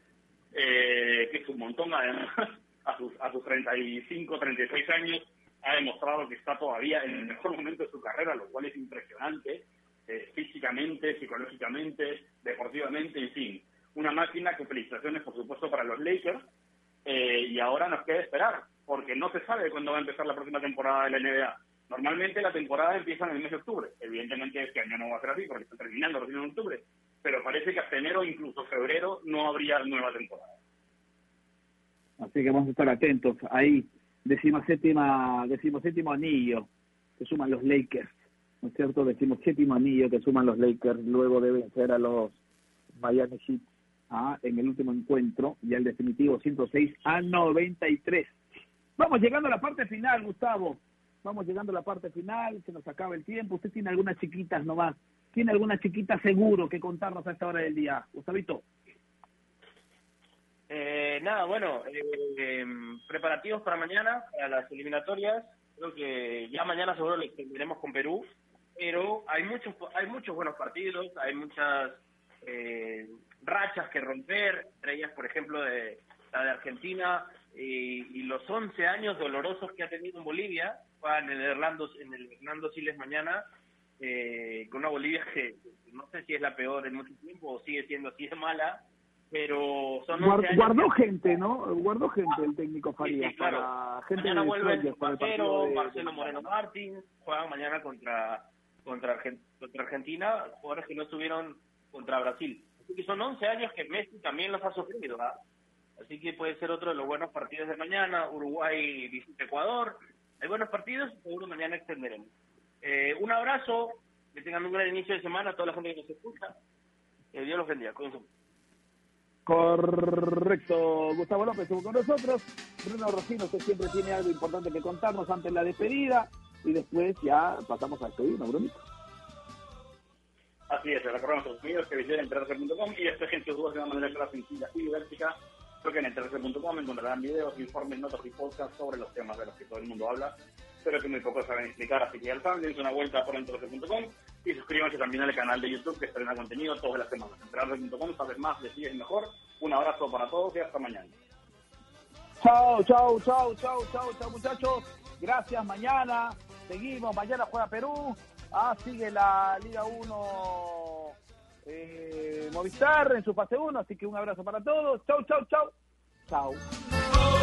que es un montón además a sus, a sus 35, 36 años, ha demostrado que está todavía en el mejor momento de su carrera, lo cual es impresionante, eh, físicamente, psicológicamente, deportivamente, en fin. Una máquina que felicitaciones, por supuesto, para los Lakers. Eh, y ahora nos queda esperar, porque no se sabe cuándo va a empezar la próxima temporada de la NBA. Normalmente la temporada empieza en el mes de octubre. Evidentemente este año no va a ser así porque está terminando recién en octubre. Pero parece que hasta enero, incluso febrero, no habría nueva temporada. Así que vamos a estar atentos. Ahí, séptima, séptimo anillo que suman los Lakers, ¿no es cierto? séptimo anillo que suman los Lakers luego de vencer a los Miami Heat ¿ah? en el último encuentro, ya el definitivo 106 a 93. Vamos llegando a la parte final, Gustavo. Vamos llegando a la parte final, se nos acaba el tiempo. Usted tiene algunas chiquitas nomás. ¿Tiene alguna chiquita seguro que contarnos a esta hora del día? Gustavito. Eh, nada, bueno, eh, preparativos para mañana, para las eliminatorias. Creo que ya mañana seguro lo tendremos con Perú, pero hay muchos hay muchos buenos partidos, hay muchas eh, rachas que romper, entre ellas, por ejemplo, de la de Argentina y, los 11 años dolorosos que ha tenido en Bolivia, en el Hernando, en Hernando Siles mañana, con una Bolivia que no sé si es la peor en mucho tiempo o sigue siendo así de mala, pero son guardó gente, ¿no? Guardó gente el técnico Farías para gente mañana vuelve el Marcelo Moreno Martín, juegan mañana contra contra, contra Argentina, jugadores que no estuvieron contra Brasil. que son 11 años que Messi también los ha sufrido. ¿ah? Así que puede ser otro de los buenos partidos de mañana. Uruguay visita Ecuador. Hay buenos partidos, seguro mañana extenderemos. Eh, un abrazo, que tengan un gran inicio de semana a toda la gente que nos escucha. Que Dios los bendiga. Cuídense. Correcto, Gustavo López estuvo con nosotros. Bruno Rocino, usted siempre tiene algo importante que contarnos antes de la despedida y después ya pasamos a despedirnos, Brunito. Así es, recordamos a los amigos que visiten enterarse.com y despejen sus dudas de una manera clara, sencilla y didáctica. Creo que en enterarse.com encontrarán videos, informes, notas y podcasts sobre los temas de los que todo el mundo habla, pero que muy pocos saben explicar. Así que ya saben, dense una vuelta por enterarse.com y suscríbanse también al canal de YouTube que estrena contenido todas las semanas. Enterarse.com, sabes más, decides mejor. Un abrazo para todos y hasta mañana. Chao, chao, chao, chao, chao, chao, muchachos. Gracias, mañana seguimos. Mañana juega Perú. Ah, sigue la Liga 1 eh, Movistar en su fase 1. Así que un abrazo para todos. Chau, chau, chau. Chau.